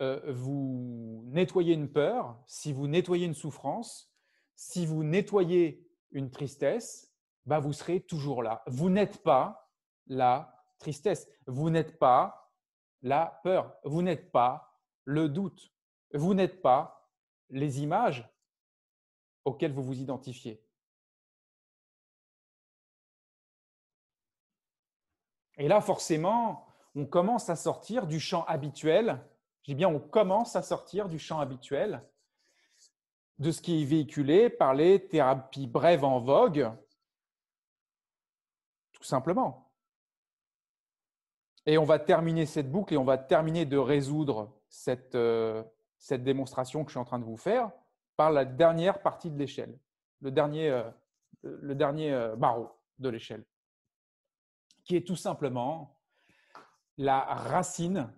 euh, vous nettoyez une peur, si vous nettoyez une souffrance, si vous nettoyez une tristesse, bah vous serez toujours là. Vous n'êtes pas la tristesse, vous n'êtes pas la peur, vous n'êtes pas le doute, vous n'êtes pas les images auxquelles vous vous identifiez. Et là, forcément, on commence à sortir du champ habituel. Bien, on commence à sortir du champ habituel de ce qui est véhiculé par les thérapies brèves en vogue, tout simplement. Et on va terminer cette boucle et on va terminer de résoudre cette, euh, démonstration que je suis en train de vous faire par la dernière partie de l'échelle, le dernier, euh, euh, barreau de l'échelle, qui est tout simplement la racine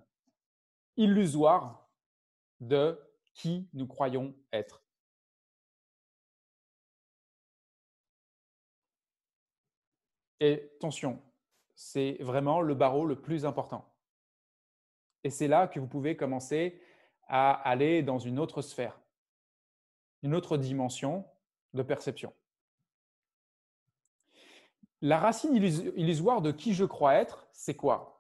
illusoire de qui nous croyons être. Et attention, c'est vraiment le barreau le plus important. Et c'est là que vous pouvez commencer à aller dans une autre sphère, une autre dimension de perception. La racine illusoire de qui je crois être, c'est quoi?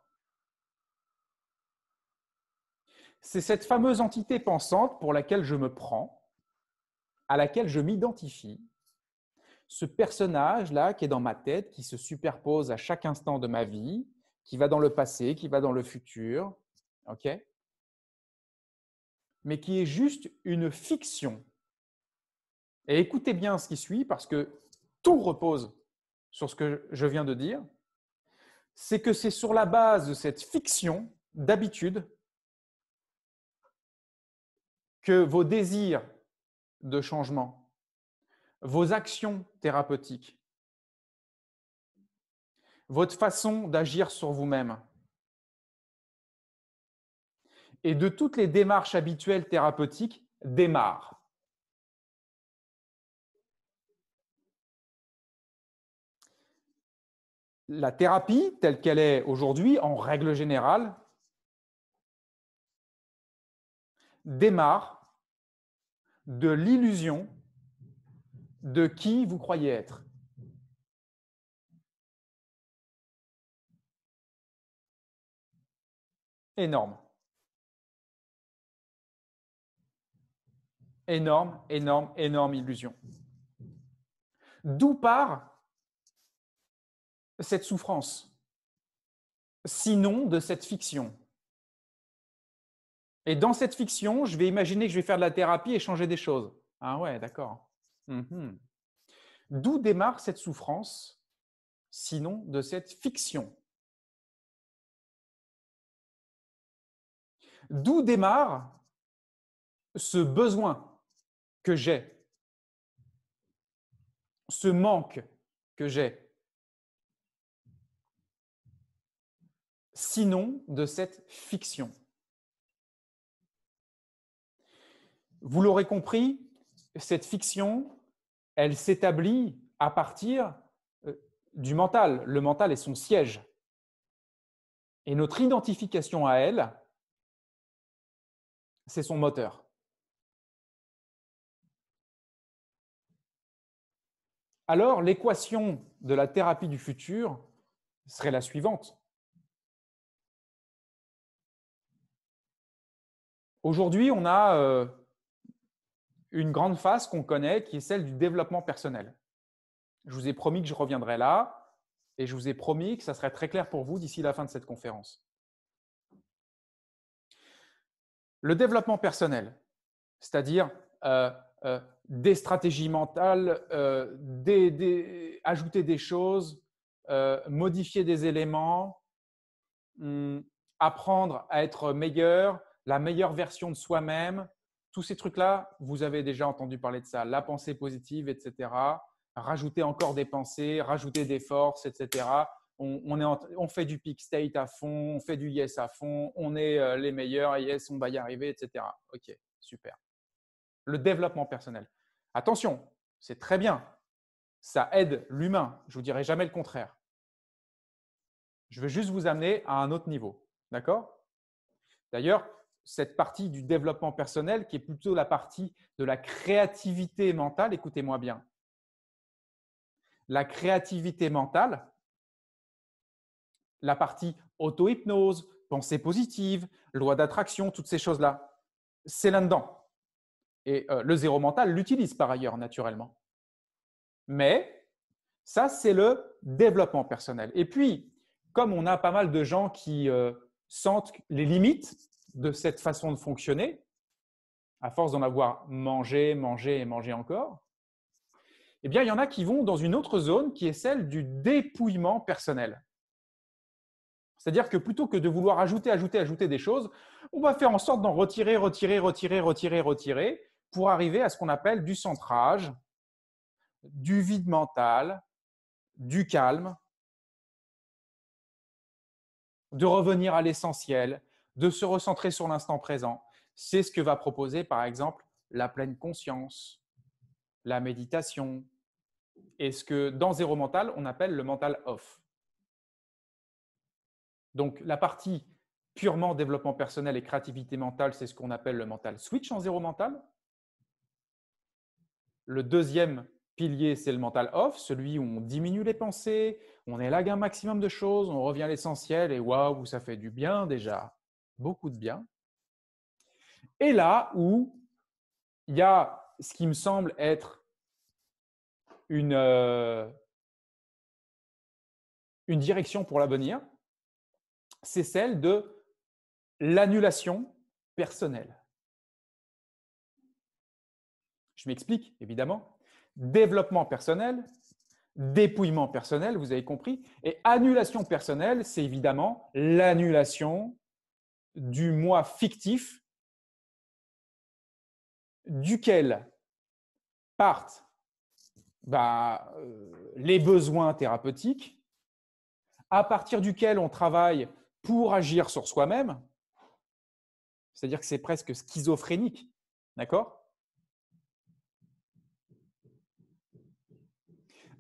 C'est cette fameuse entité pensante pour laquelle je me prends, à laquelle je m'identifie, ce personnage-là qui est dans ma tête, qui se superpose à chaque instant de ma vie, qui va dans le passé, qui va dans le futur, ok? Mais qui est juste une fiction. Et écoutez bien ce qui suit, parce que tout repose sur ce que je viens de dire. C'est que c'est sur la base de cette fiction, d'habitude, que vos désirs de changement, vos actions thérapeutiques, votre façon d'agir sur vous-même et de toutes les démarches habituelles thérapeutiques démarrent. La thérapie, telle qu'elle est aujourd'hui, en règle générale, démarre de l'illusion de qui vous croyez être. Énorme. Énorme, énorme, énorme illusion. D'où part cette souffrance, sinon de cette fiction? Et dans cette fiction, je vais imaginer que je vais faire de la thérapie et changer des choses. Ah ouais, d'accord. Mmh D'où démarre cette souffrance, sinon de cette fiction? D'où démarre ce besoin que j'ai, ce manque que j'ai, sinon de cette fiction Vous l'aurez compris, cette fiction, elle s'établit à partir euh, du mental. Le mental est son siège. Et notre identification à elle c'est son moteur. Alors, l'équation de la thérapie du futur serait la suivante. Aujourd'hui, on a euh, une grande phase qu'on connaît qui est celle du développement personnel. Je vous ai promis que je reviendrai là et je vous ai promis que ça serait très clair pour vous d'ici la fin de cette conférence. Le développement personnel, c'est-à-dire euh, euh, des stratégies mentales, ajouter des choses, modifier des éléments, hum, apprendre à être meilleur, la meilleure version de soi-même, tous ces trucs-là, vous avez déjà entendu parler de ça. La pensée positive, etc. Rajouter encore des pensées, rajouter des forces, etc. On, fait du peak state à fond, on fait du yes à fond, on est euh, les meilleurs, yes, on va y arriver, etc. Ok, super. Le développement personnel. Attention, c'est très bien. Ça aide l'humain. Je ne vous dirai jamais le contraire. Je veux juste vous amener à un autre niveau. D'accord? D'ailleurs, cette partie du développement personnel qui est plutôt la partie de la créativité mentale, écoutez-moi bien. La créativité mentale, la partie auto-hypnose, pensée positive, loi d'attraction, toutes ces choses-là, c'est là-dedans. Et euh, le zéro mental l'utilise par ailleurs naturellement. Mais ça, c'est le développement personnel. Et puis, comme on a pas mal de gens qui euh, sentent les limites de cette façon de fonctionner, à force d'en avoir mangé, mangé et mangé encore, eh bien, il y en a qui vont dans une autre zone qui est celle du dépouillement personnel. C'est-à-dire que plutôt que de vouloir ajouter, ajouter, ajouter des choses, on va faire en sorte d'en retirer, retirer, retirer, retirer, retirer, pour arriver à ce qu'on appelle du centrage, du vide mental, du calme, de revenir à l'essentiel, de se recentrer sur l'instant présent. C'est ce que va proposer, par exemple, la pleine conscience, la méditation, et ce que dans Zéro Mental, on appelle le mental off. Donc, la partie purement développement personnel et créativité mentale, c'est ce qu'on appelle le mental switch en Zéro Mental. Le deuxième pilier, c'est le mental off, celui où on diminue les pensées, on élague un maximum de choses, on revient à l'essentiel et waouh, ça fait du bien déjà beaucoup de bien. Et là où il y a ce qui me semble être une, euh, une direction pour l'avenir, c'est celle de l'annulation personnelle. Je m'explique, évidemment. Développement personnel, dépouillement personnel, vous avez compris. Et annulation personnelle, c'est évidemment l'annulation du moi fictif duquel partent bah, euh, les besoins thérapeutiques, à partir duquel on travaille pour agir sur soi-même, c'est-à-dire que c'est presque schizophrénique, d'accord?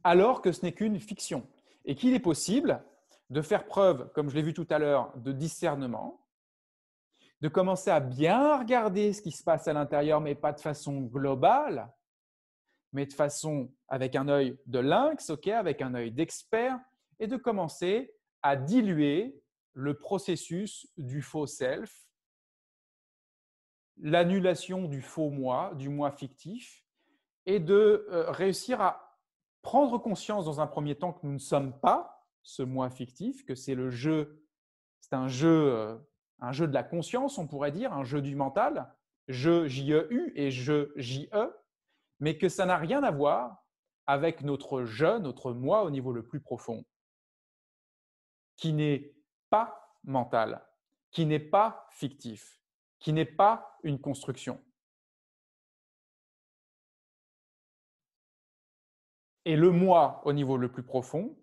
Alors que ce n'est qu'une fiction et qu'il est possible de faire preuve, comme je l'ai vu tout à l'heure, de discernement, de commencer à bien regarder ce qui se passe à l'intérieur, mais pas de façon globale, mais de façon avec un œil de lynx, avec un œil d'expert, et de commencer à diluer le processus du faux self, l'annulation du faux moi, du moi fictif, et de euh, réussir à prendre conscience dans un premier temps que nous ne sommes pas ce moi fictif, que c'est le jeu, c'est un jeu euh, un jeu de la conscience, on pourrait dire, un jeu du mental, je J-E-U et je J-E, mais que ça n'a rien à voir avec notre je, notre moi au niveau le plus profond, qui n'est pas mental, qui n'est pas fictif, qui n'est pas une construction. Et le moi au niveau le plus profond,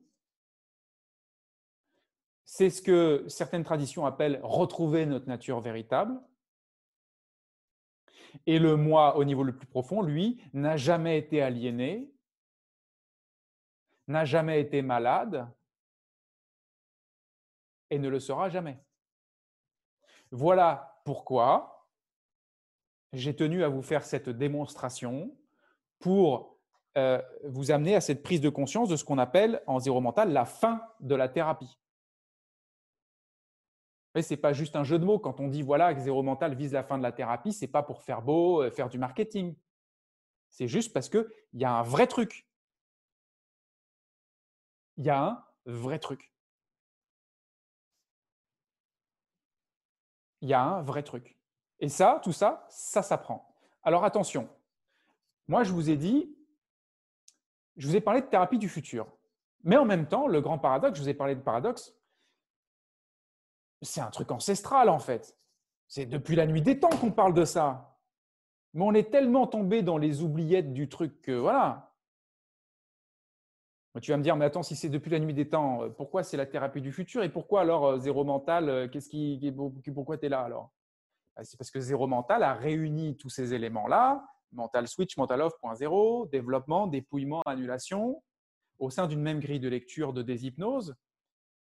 c'est ce que certaines traditions appellent retrouver notre nature véritable. Et le moi, au niveau le plus profond, lui, n'a jamais été aliéné, n'a jamais été malade et ne le sera jamais. Voilà pourquoi j'ai tenu à vous faire cette démonstration pour euh, vous amener à cette prise de conscience de ce qu'on appelle en zéro mental la fin de la thérapie. Ce n'est pas juste un jeu de mots. Quand on dit voilà que zéro mental vise la fin de la thérapie, ce n'est pas pour faire beau, euh, faire du marketing. C'est juste parce qu'il y a un vrai truc. Il y a un vrai truc. Il y a un vrai truc. Et ça, tout ça, ça s'apprend. Alors attention, moi je vous ai dit, je vous ai parlé de thérapie du futur. Mais en même temps, le grand paradoxe, je vous ai parlé de paradoxe, c'est un truc ancestral en fait. C'est depuis la nuit des temps qu'on parle de ça. Mais on est tellement tombé dans les oubliettes du truc que voilà. Tu vas me dire, mais attends, si c'est depuis la nuit des temps, euh, pourquoi c'est la thérapie du futur et pourquoi alors euh, zéro mental euh, Qu'est-ce qui, pourquoi tu es là alors? Bah, C'est parce que zéro mental a réuni tous ces éléments-là mental switch, mental off, point zéro, développement, dépouillement, annulation, au sein d'une même grille de lecture de déshypnose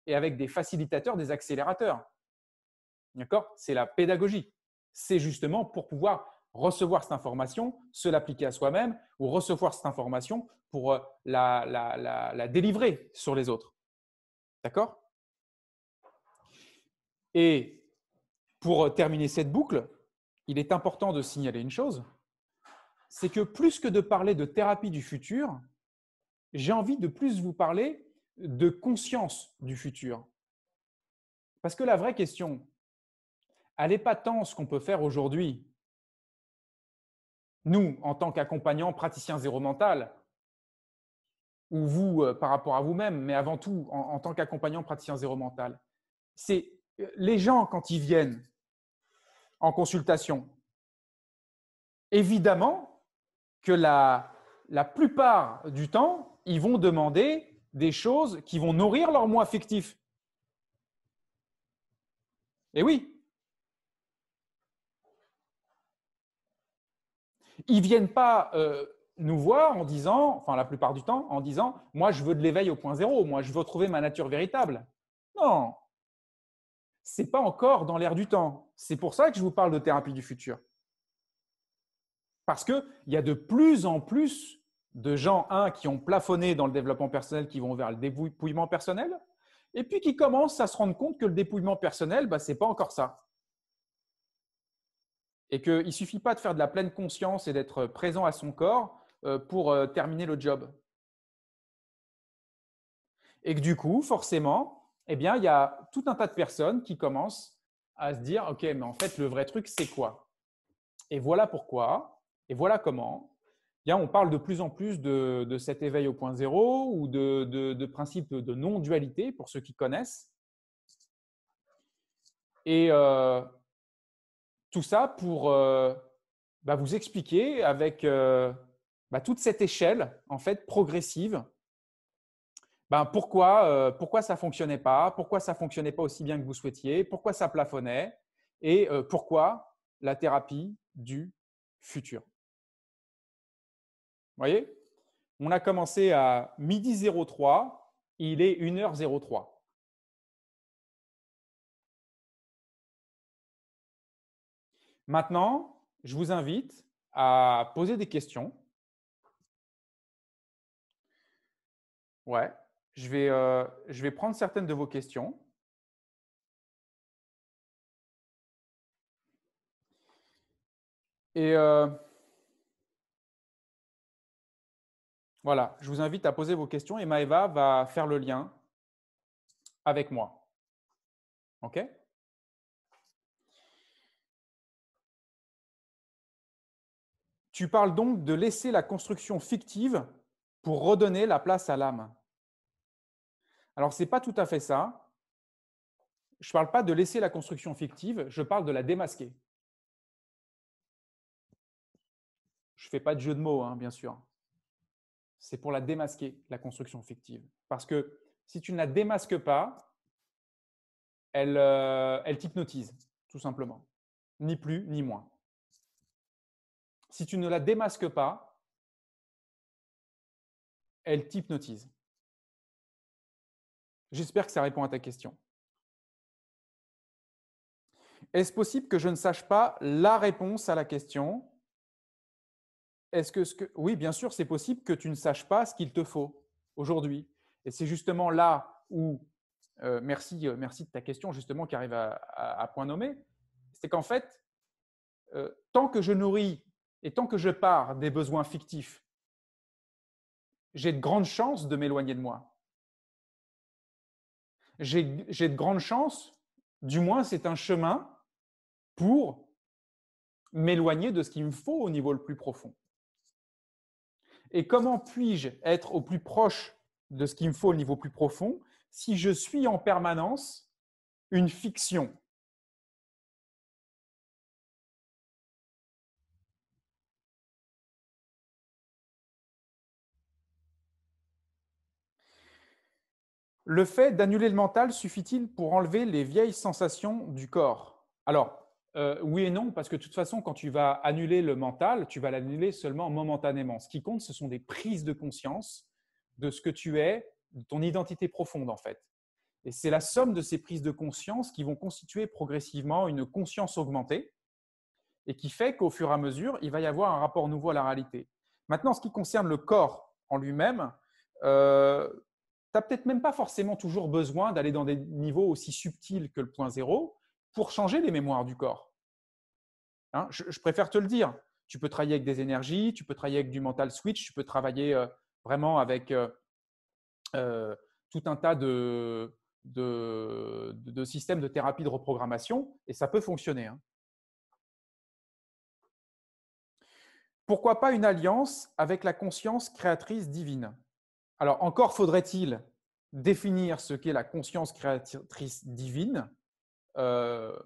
et avec des facilitateurs, des accélérateurs. D'accord? C'est la pédagogie. C'est justement pour pouvoir recevoir cette information, se l'appliquer à soi-même ou recevoir cette information pour euh, la, délivrer sur les autres. D'accord? Et pour euh, terminer cette boucle, il est important de signaler une chose, c'est que plus que de parler de thérapie du futur, j'ai envie de plus vous parler de conscience du futur. Parce que la vraie question, elle n'est pas tant ce qu'on peut faire aujourd'hui, nous, en tant qu'accompagnants, praticiens zéro mental, ou vous euh, par rapport à vous-même, mais avant tout en, tant qu'accompagnant praticien zéro mental, c'est euh, les gens quand ils viennent en consultation, évidemment que la, la plupart du temps, ils vont demander des choses qui vont nourrir leur moi affectif. Et oui. Ils ne viennent pas euh, nous voir en disant, enfin la plupart du temps, en disant, moi je veux de l'éveil au point zéro, moi je veux trouver ma nature véritable. Non, c'est pas encore dans l'air du temps. C'est pour ça que je vous parle de thérapie du futur. Parce qu'il y a de plus en plus de gens, un, qui ont plafonné dans le développement personnel, qui vont vers le dépouillement personnel, et puis qui commencent à se rendre compte que le dépouillement personnel, bah, ce n'est pas encore ça. Et qu'il ne suffit pas de faire de la pleine conscience et d'être présent à son corps euh, pour euh, terminer le job. Et que du coup, forcément, eh bien, il y a tout un tas de personnes qui commencent à se dire, OK, mais en fait, le vrai truc, c'est quoi? Et voilà pourquoi, et voilà comment, on parle de plus en plus de, cet éveil au point zéro ou de, de, principe de non-dualité pour ceux qui connaissent. Et euh, tout ça pour euh, bah, vous expliquer avec euh, bah, toute cette échelle en fait progressive ben, pourquoi, pourquoi ça ne fonctionnait pas, pourquoi ça ne fonctionnait pas aussi bien que vous souhaitiez, pourquoi ça plafonnait et pourquoi la thérapie du futur voyez? On a commencé à midi 03, il est 1h03. Maintenant, je vous invite à poser des questions. Ouais, je vais, euh, je vais prendre certaines de vos questions. Et euh, Voilà, je vous invite à poser vos questions et Maëva va faire le lien avec moi. OK? Tu parles donc de laisser la construction fictive pour redonner la place à l'âme. Alors, ce n'est pas tout à fait ça. Je ne parle pas de laisser la construction fictive, je parle de la démasquer. Je ne fais pas de jeu de mots, hein, bien sûr c'est pour la démasquer, la construction fictive. Parce que si tu ne la démasques pas, elle, euh, elle t'hypnotise, tout simplement. Ni plus, ni moins. Si tu ne la démasques pas, elle t'hypnotise. J'espère que ça répond à ta question. Est-ce possible que je ne sache pas la réponse à la question Est-ce que, ce que oui, bien sûr, c'est possible que tu ne saches pas ce qu'il te faut aujourd'hui. Et c'est justement là où, euh, merci, euh, merci de ta question justement qui arrive à, point nommé, c'est qu'en fait, euh, tant que je nourris et tant que je pars des besoins fictifs, j'ai de grandes chances de m'éloigner de moi. J'ai de grandes chances, du moins c'est un chemin pour m'éloigner de ce qu'il me faut au niveau le plus profond. Et comment puis-je être au plus proche de ce qu'il me faut au niveau plus profond si je suis en permanence une fiction? Le fait d'annuler le mental suffit-il pour enlever les vieilles sensations du corps? Alors, euh, oui et non, parce que de toute façon, quand tu vas annuler le mental, tu vas l'annuler seulement momentanément. Ce qui compte, ce sont des prises de conscience de ce que tu es, de ton identité profonde en fait. Et c'est la somme de ces prises de conscience qui vont constituer progressivement une conscience augmentée et qui fait qu'au fur et à mesure, il va y avoir un rapport nouveau à la réalité. Maintenant, ce qui concerne le corps en lui-même, euh, tu n'as peut-être même pas forcément toujours besoin d'aller dans des niveaux aussi subtils que le point zéro pour changer les mémoires du corps. Hein, je, préfère te le dire. Tu peux travailler avec des énergies, tu peux travailler avec du mental switch, tu peux travailler euh, vraiment avec euh, euh, tout un tas de, systèmes de thérapie de reprogrammation et ça peut fonctionner. Hein. Pourquoi pas une alliance avec la conscience créatrice divine? Alors encore faudrait-il définir ce qu'est la conscience créatrice divine euh,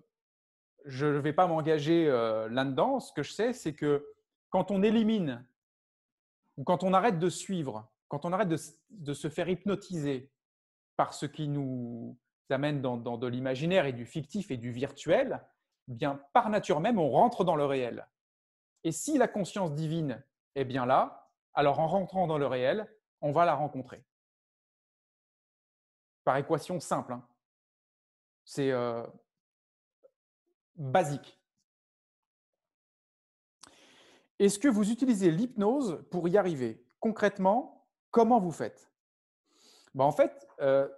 je ne vais pas m'engager euh, là-dedans. Ce que je sais, c'est que quand on élimine ou quand on arrête de suivre, quand on arrête de, se faire hypnotiser par ce qui nous amène dans, de l'imaginaire et du fictif et du virtuel, eh bien par nature même, on rentre dans le réel. Et si la conscience divine est bien là, alors en rentrant dans le réel, on va la rencontrer. Par équation simple. Hein. C'est euh, basique. Est-ce que vous utilisez l'hypnose pour y arriver? Concrètement, comment vous faites? Ben, En fait, euh,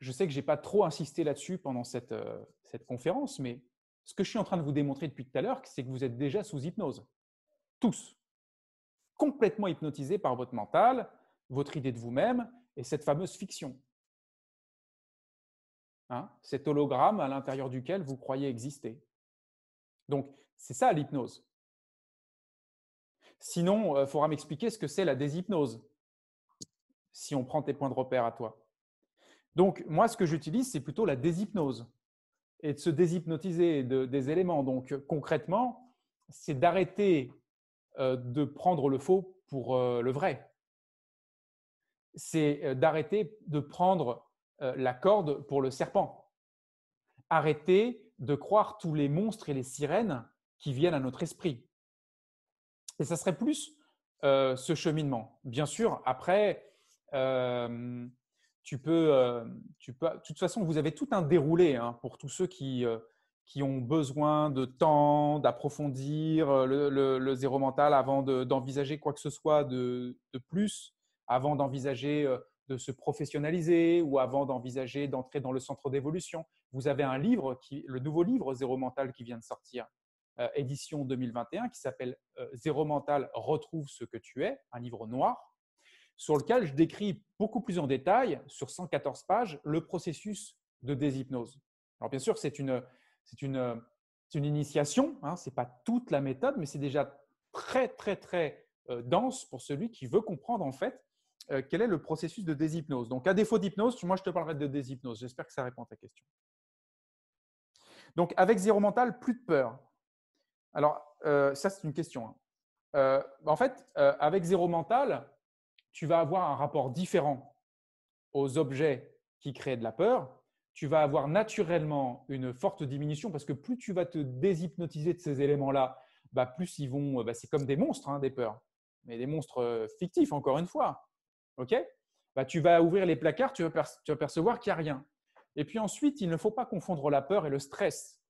je sais que je n'ai pas trop insisté là-dessus pendant cette, euh, cette conférence, mais ce que je suis en train de vous démontrer depuis tout à l'heure, c'est que vous êtes déjà sous hypnose. Tous. Complètement hypnotisés par votre mental, votre idée de vous-même et cette fameuse fiction. Hein, cet hologramme à l'intérieur duquel vous croyez exister. Donc, c'est ça l'hypnose. Sinon, il euh, faudra m'expliquer ce que c'est la déshypnose, si on prend tes points de repère à toi. Donc, moi, ce que j'utilise, c'est plutôt la déshypnose et de se déshypnotiser des éléments. Donc, concrètement, c'est d'arrêter euh, de prendre le faux pour euh, le vrai. C'est d'arrêter de prendre la corde pour le serpent. Arrêtez de croire tous les monstres et les sirènes qui viennent à notre esprit. Et ça serait plus euh, ce cheminement. Bien sûr, après, euh, tu, peux, tu peux, de toute façon, vous avez tout un déroulé hein, pour tous ceux qui, qui ont besoin de temps, d'approfondir le, zéro mental avant d'envisager quoi que ce soit de, de plus, avant d'envisager de se professionnaliser ou avant d'envisager d'entrer dans le centre d'évolution. Vous avez un livre, qui, le nouveau livre Zéro Mental qui vient de sortir, euh, édition 2021, qui s'appelle euh, Zéro Mental, retrouve ce que tu es, un livre noir, sur lequel je décris beaucoup plus en détail, sur 114 pages, le processus de déshypnose. Alors bien sûr, c'est une, c'est une, une initiation, hein, ce n'est pas toute la méthode, mais c'est déjà très, très, très euh, dense pour celui qui veut comprendre en fait euh, quel est le processus de déshypnose? Donc, à défaut d'hypnose, moi, je te parlerai de déshypnose. J'espère que ça répond à ta question. Donc, avec zéro mental, plus de peur. Alors, euh, ça, c'est une question. Hein. Euh, en fait, avec zéro mental, tu vas avoir un rapport différent aux objets qui créent de la peur. Tu vas avoir naturellement une forte diminution parce que plus tu vas te déshypnotiser de ces éléments-là, bah, plus ils vont. Bah, c'est comme des monstres, hein, des peurs, mais des monstres fictifs, encore une fois. OK? Bah, Tu vas ouvrir les placards, tu vas, percevoir qu'il n'y a rien. Et puis ensuite, il ne faut pas confondre la peur et le stress.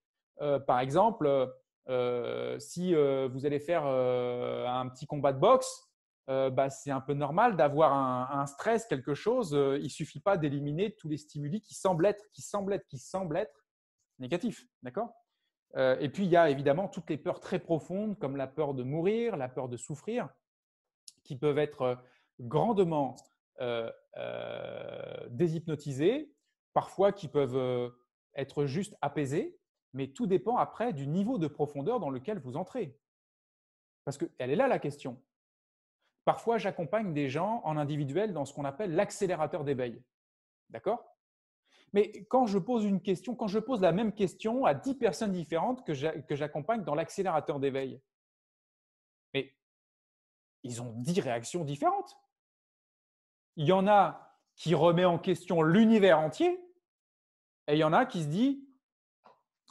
Euh, par exemple, euh, si euh, vous allez faire un petit combat de boxe, bah, c'est un peu normal d'avoir un, stress, quelque chose. il ne suffit pas d'éliminer tous les stimuli qui semblent être, qui semblent être, qui semblent être négatifs. D'accord? Et puis, il y a évidemment toutes les peurs très profondes, comme la peur de mourir, la peur de souffrir, qui peuvent être grandement déshypnotisées, parfois qui peuvent être juste apaisées, mais tout dépend après du niveau de profondeur dans lequel vous entrez. Parce qu'elle est là la question. Parfois, j'accompagne des gens en individuel dans ce qu'on appelle l'accélérateur d'éveil. D'accord? Mais quand je pose une question, quand je pose la même question à 10 personnes différentes que j'accompagne dans l'accélérateur d'éveil, mais ils ont 10 réactions différentes. Il y en a qui remet en question l'univers entier et il y en a qui se dit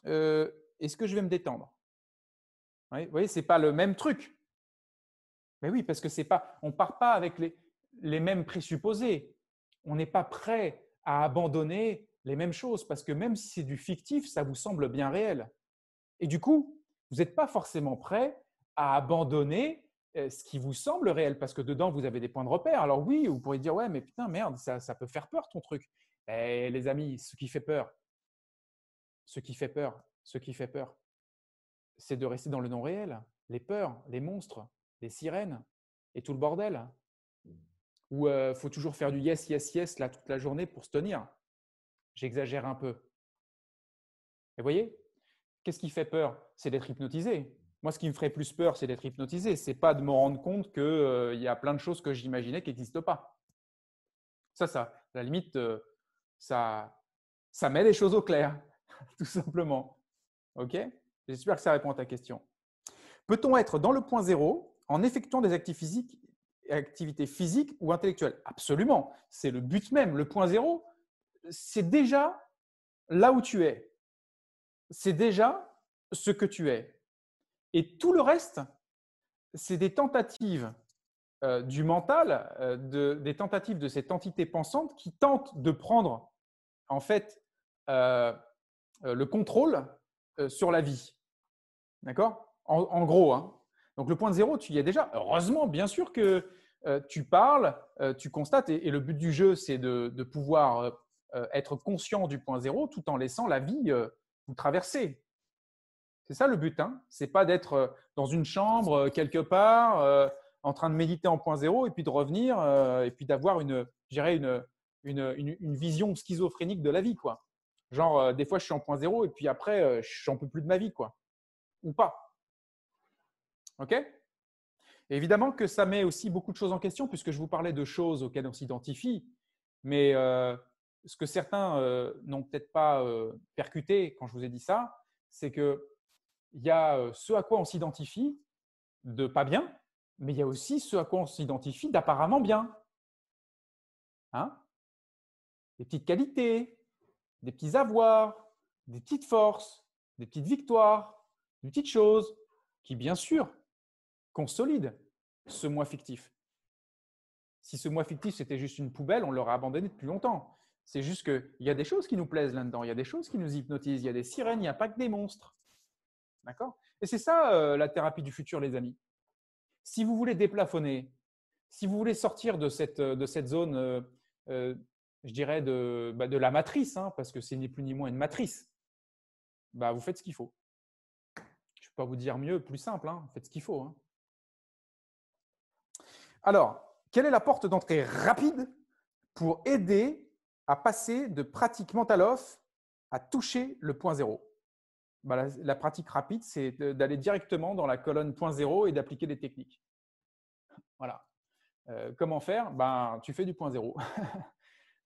euh, est-ce que je vais me détendre? Vous voyez, ce n'est pas le même truc. Mais oui, parce que c'est pas, on part pas avec les, les mêmes présupposés. On n'est pas prêt à abandonner les mêmes choses parce que même si c'est du fictif, ça vous semble bien réel. Et du coup, vous n'êtes pas forcément prêt à abandonner ce qui vous semble réel parce que dedans, vous avez des points de repère. Alors oui, vous pourriez dire, ouais, mais putain, merde, ça, ça peut faire peur ton truc. Eh, les amis, ce qui fait peur, ce qui fait peur, ce qui fait peur, c'est de rester dans le non réel. Les peurs, les monstres, les sirènes et tout le bordel. Ou il faut toujours faire du yes, yes, yes là toute la journée pour se tenir. J'exagère un peu. Et vous voyez, qu'est-ce qui fait peur? C'est d'être hypnotisé. Moi, ce qui me ferait plus peur, c'est d'être hypnotisé. C'est pas de me rendre compte qu'il y a plein de choses que j'imaginais qui n'existent pas. Ça, ça, à la limite, ça, ça met les choses au clair. (laughs) tout simplement. OK? J'espère que ça répond à ta question. Peut-on être dans le point zéro en effectuant des activités physiques ou intellectuelles? Absolument. C'est le but même. Le point zéro, c'est déjà là où tu es. C'est déjà ce que tu es. Et tout le reste, c'est des tentatives euh, du mental, euh, des tentatives de cette entité pensante qui tente de prendre en fait euh, le contrôle sur la vie. D'accord? En, gros. Hein. Donc, le point zéro, tu y es déjà. Heureusement, bien sûr que tu parles, tu constates, et, le but du jeu, c'est de, pouvoir être conscient du point zéro tout en laissant la vie vous traverser. C'est ça le but. Hein Ce n'est pas d'être dans une chambre quelque part en train de méditer en point zéro et puis de revenir et puis d'avoir une, une, une, vision schizophrénique de la vie. Quoi. Genre, euh, des fois, je suis en point zéro et puis après, euh, je n'en peux plus de ma vie, quoi. Ou pas. OK? Évidemment que ça met aussi beaucoup de choses en question puisque je vous parlais de choses auxquelles on s'identifie, mais euh, ce que certains n'ont peut-être pas percuté quand je vous ai dit ça, c'est qu'il y a ce à quoi on s'identifie de pas bien, mais il y a aussi ce à quoi on s'identifie d'apparemment bien. Hein? Les petites qualités, des petits avoirs, des petites forces, des petites victoires, des petites choses qui, bien sûr, consolident ce moi fictif. Si ce moi fictif, c'était juste une poubelle, on l'aurait abandonné depuis longtemps. C'est juste qu'il y a des choses qui nous plaisent là-dedans, il y a des choses qui nous hypnotisent, il y a des sirènes, il n'y a pas que des monstres. D'accord? Et c'est ça euh, la thérapie du futur, les amis. Si vous voulez déplafonner, si vous voulez sortir de cette, de cette zone euh, euh, je dirais, de, bah, de la matrice, hein, parce que c'est ni plus ni moins une matrice, bah, vous faites ce qu'il faut. Je ne peux pas vous dire mieux, plus simple, hein, faites ce qu'il faut. Hein. Alors, quelle est la porte d'entrée rapide pour aider à passer de pratique mental off à toucher le point zéro? Bah, la, pratique rapide, c'est d'aller directement dans la colonne point zéro et d'appliquer des techniques. Voilà. Euh, comment faire? Ben, Tu fais du point zéro. (laughs)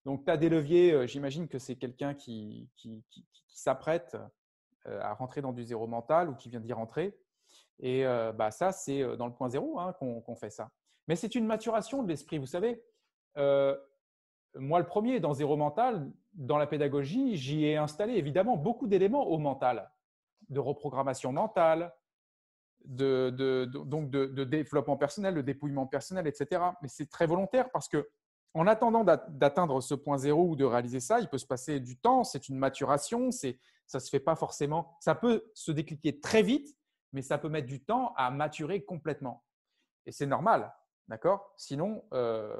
Donc, tu as des leviers. Euh, j'imagine que c'est quelqu'un qui, s'apprête euh, à rentrer dans du zéro mental ou qui vient d'y rentrer. Et euh, bah, ça, c'est dans le point zéro hein, qu'on fait ça. Mais c'est une maturation de l'esprit. Vous savez, moi, le premier, dans zéro mental, dans la pédagogie, j'y ai installé évidemment beaucoup d'éléments au mental, de reprogrammation mentale, de, donc de, développement personnel, de dépouillement personnel, etc. Mais c'est très volontaire parce que en attendant d'atteindre ce point zéro ou de réaliser ça, il peut se passer du temps, c'est une maturation, ça ne se fait pas forcément. Ça peut se décliquer très vite, mais ça peut mettre du temps à maturer complètement. Et c'est normal, d'accord? Sinon, euh,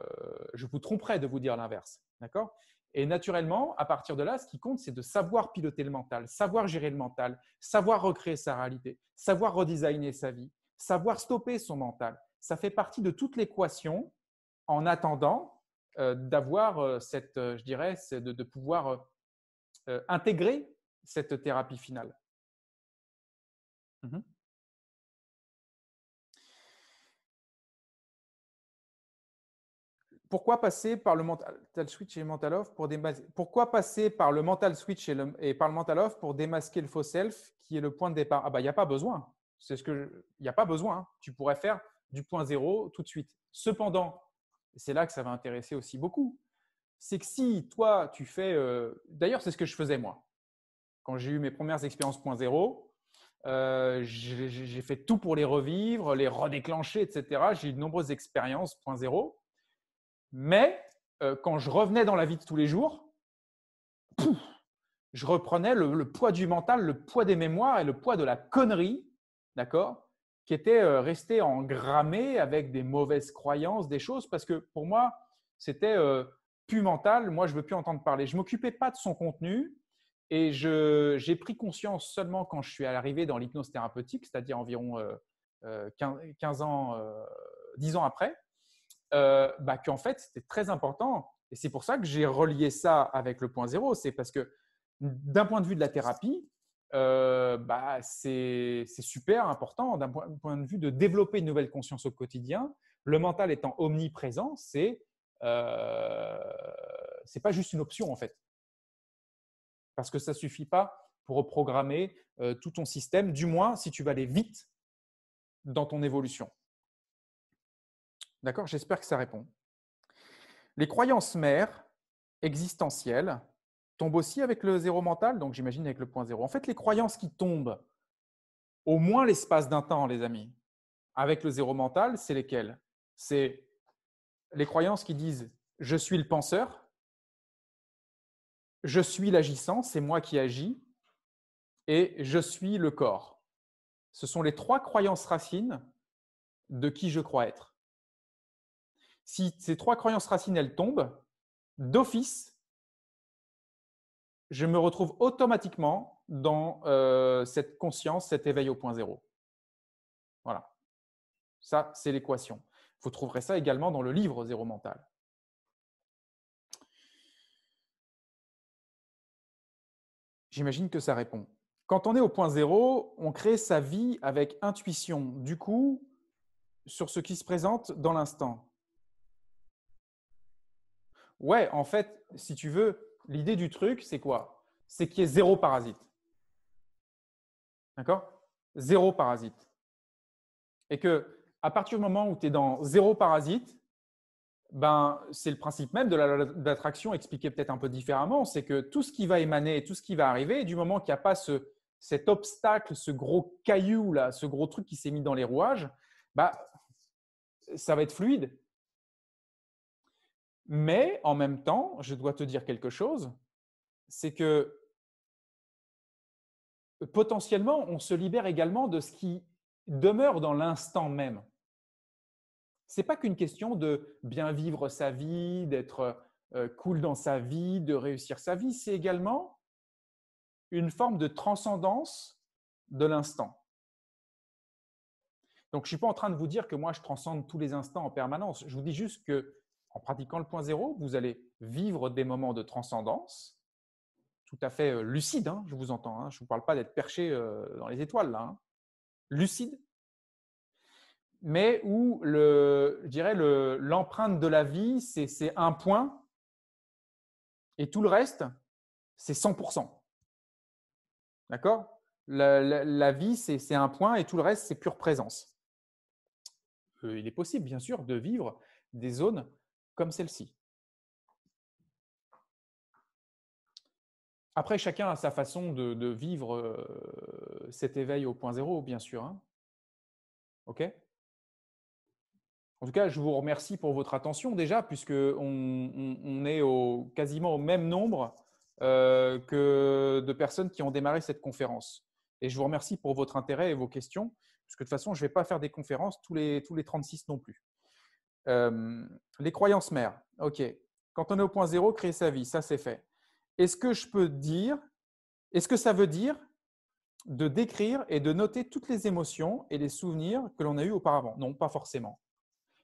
je vous tromperais de vous dire l'inverse, d'accord? Et naturellement, à partir de là, ce qui compte, c'est de savoir piloter le mental, savoir gérer le mental, savoir recréer sa réalité, savoir redesigner sa vie, savoir stopper son mental. Ça fait partie de toute l'équation en attendant euh, d'avoir euh, cette, euh, je dirais, de, pouvoir intégrer cette thérapie finale. Mmh Pourquoi passer par le mental switch et mental off pour démasquer Pourquoi passer par le mental switch et, par le mental off pour démasquer le faux self qui est le point de départ? Ah bah il n'y a pas besoin. C'est ce que il n'y a pas besoin. Hein. Tu pourrais faire du point zéro tout de suite. Cependant, c'est là que ça va intéresser aussi beaucoup. C'est que si toi, tu fais… Euh, d'ailleurs, c'est ce que je faisais moi. Quand j'ai eu mes premières expériences point zéro, euh, j'ai fait tout pour les revivre, les redéclencher, etc. J'ai eu de nombreuses expériences point zéro. Mais euh, quand je revenais dans la vie de tous les jours, je reprenais le, poids du mental, le poids des mémoires et le poids de la connerie, d'accord qui était euh, resté engrammé avec des mauvaises croyances, des choses, parce que pour moi, c'était euh, plus mental. Moi, je ne veux plus entendre parler. Je ne m'occupais pas de son contenu et j'ai pris conscience seulement quand je suis arrivé dans l'hypnose thérapeutique, c'est-à-dire environ 15, euh, ans, 10 ans après, bah, qu'en fait, c'était très important. Et c'est pour ça que j'ai relié ça avec le point zéro. C'est parce que d'un point de vue de la thérapie, euh, bah, c'est super important d'un point, de vue de développer une nouvelle conscience au quotidien. Le mental étant omniprésent, c'est euh, pas juste une option en fait, parce que ça suffit pas pour reprogrammer euh, tout ton système, du moins si tu vas aller vite dans ton évolution. D'accord J'espère que ça répond. Les croyances mères existentielles tombe aussi avec le zéro mental, donc j'imagine avec le point zéro. En fait, les croyances qui tombent au moins l'espace d'un temps, les amis, avec le zéro mental, c'est lesquelles? C'est les croyances qui disent je suis le penseur, je suis l'agissant, c'est moi qui agis, et je suis le corps. Ce sont les trois croyances racines de qui je crois être. Si ces trois croyances racines, elles tombent, d'office, je me retrouve automatiquement dans euh, cette conscience, cet éveil au point zéro. Voilà. Ça, c'est l'équation. Vous trouverez ça également dans le livre Zéro Mental. J'imagine que ça répond. Quand on est au point zéro, on crée sa vie avec intuition, du coup, sur ce qui se présente dans l'instant. Ouais, en fait, si tu veux, l'idée du truc, c'est quoi? C'est qu'il y ait zéro parasite. D'accord? Zéro parasite. Et que à partir du moment où tu es dans zéro parasite, ben, c'est le principe même de l'attraction expliqué peut-être un peu différemment. C'est que tout ce qui va émaner, tout ce qui va arriver, du moment qu'il n'y a pas ce, cet obstacle, ce gros caillou, là, ce gros truc qui s'est mis dans les rouages, bah, ça va être fluide. Mais en même temps, je dois te dire quelque chose, c'est que potentiellement, on se libère également de ce qui demeure dans l'instant même. Ce n'est pas qu'une question de bien vivre sa vie, d'être euh, cool dans sa vie, de réussir sa vie, c'est également une forme de transcendance de l'instant. Donc, je ne suis pas en train de vous dire que moi, je transcende tous les instants en permanence. Je vous dis juste que en pratiquant le point zéro, vous allez vivre des moments de transcendance tout à fait euh, lucide, hein, je vous entends. Hein. je ne vous parle pas d'être perché euh, dans les étoiles, là. Hein. Lucide, mais où je dirais l'empreinte de la vie, c'est un point et tout le reste, c'est 100%. D'accord? La, la, vie, c'est un point et tout le reste, c'est pure présence. Euh, il est possible, bien sûr, de vivre des zones celle-ci. Après, chacun a sa façon de, vivre euh, cet éveil au point zéro, bien sûr. Hein. OK? En tout cas, je vous remercie pour votre attention déjà, puisque on, est au, quasiment au même nombre euh, que de personnes qui ont démarré cette conférence. Et je vous remercie pour votre intérêt et vos questions, parce que de toute façon, je ne vais pas faire des conférences tous les, tous les 36 non plus. Euh, les croyances mères. OK. Quand on est au point zéro, créer sa vie, ça c'est fait. Est-ce que je peux dire, est-ce que ça veut dire de décrire et de noter toutes les émotions et les souvenirs que l'on a eus auparavant? Non, pas forcément.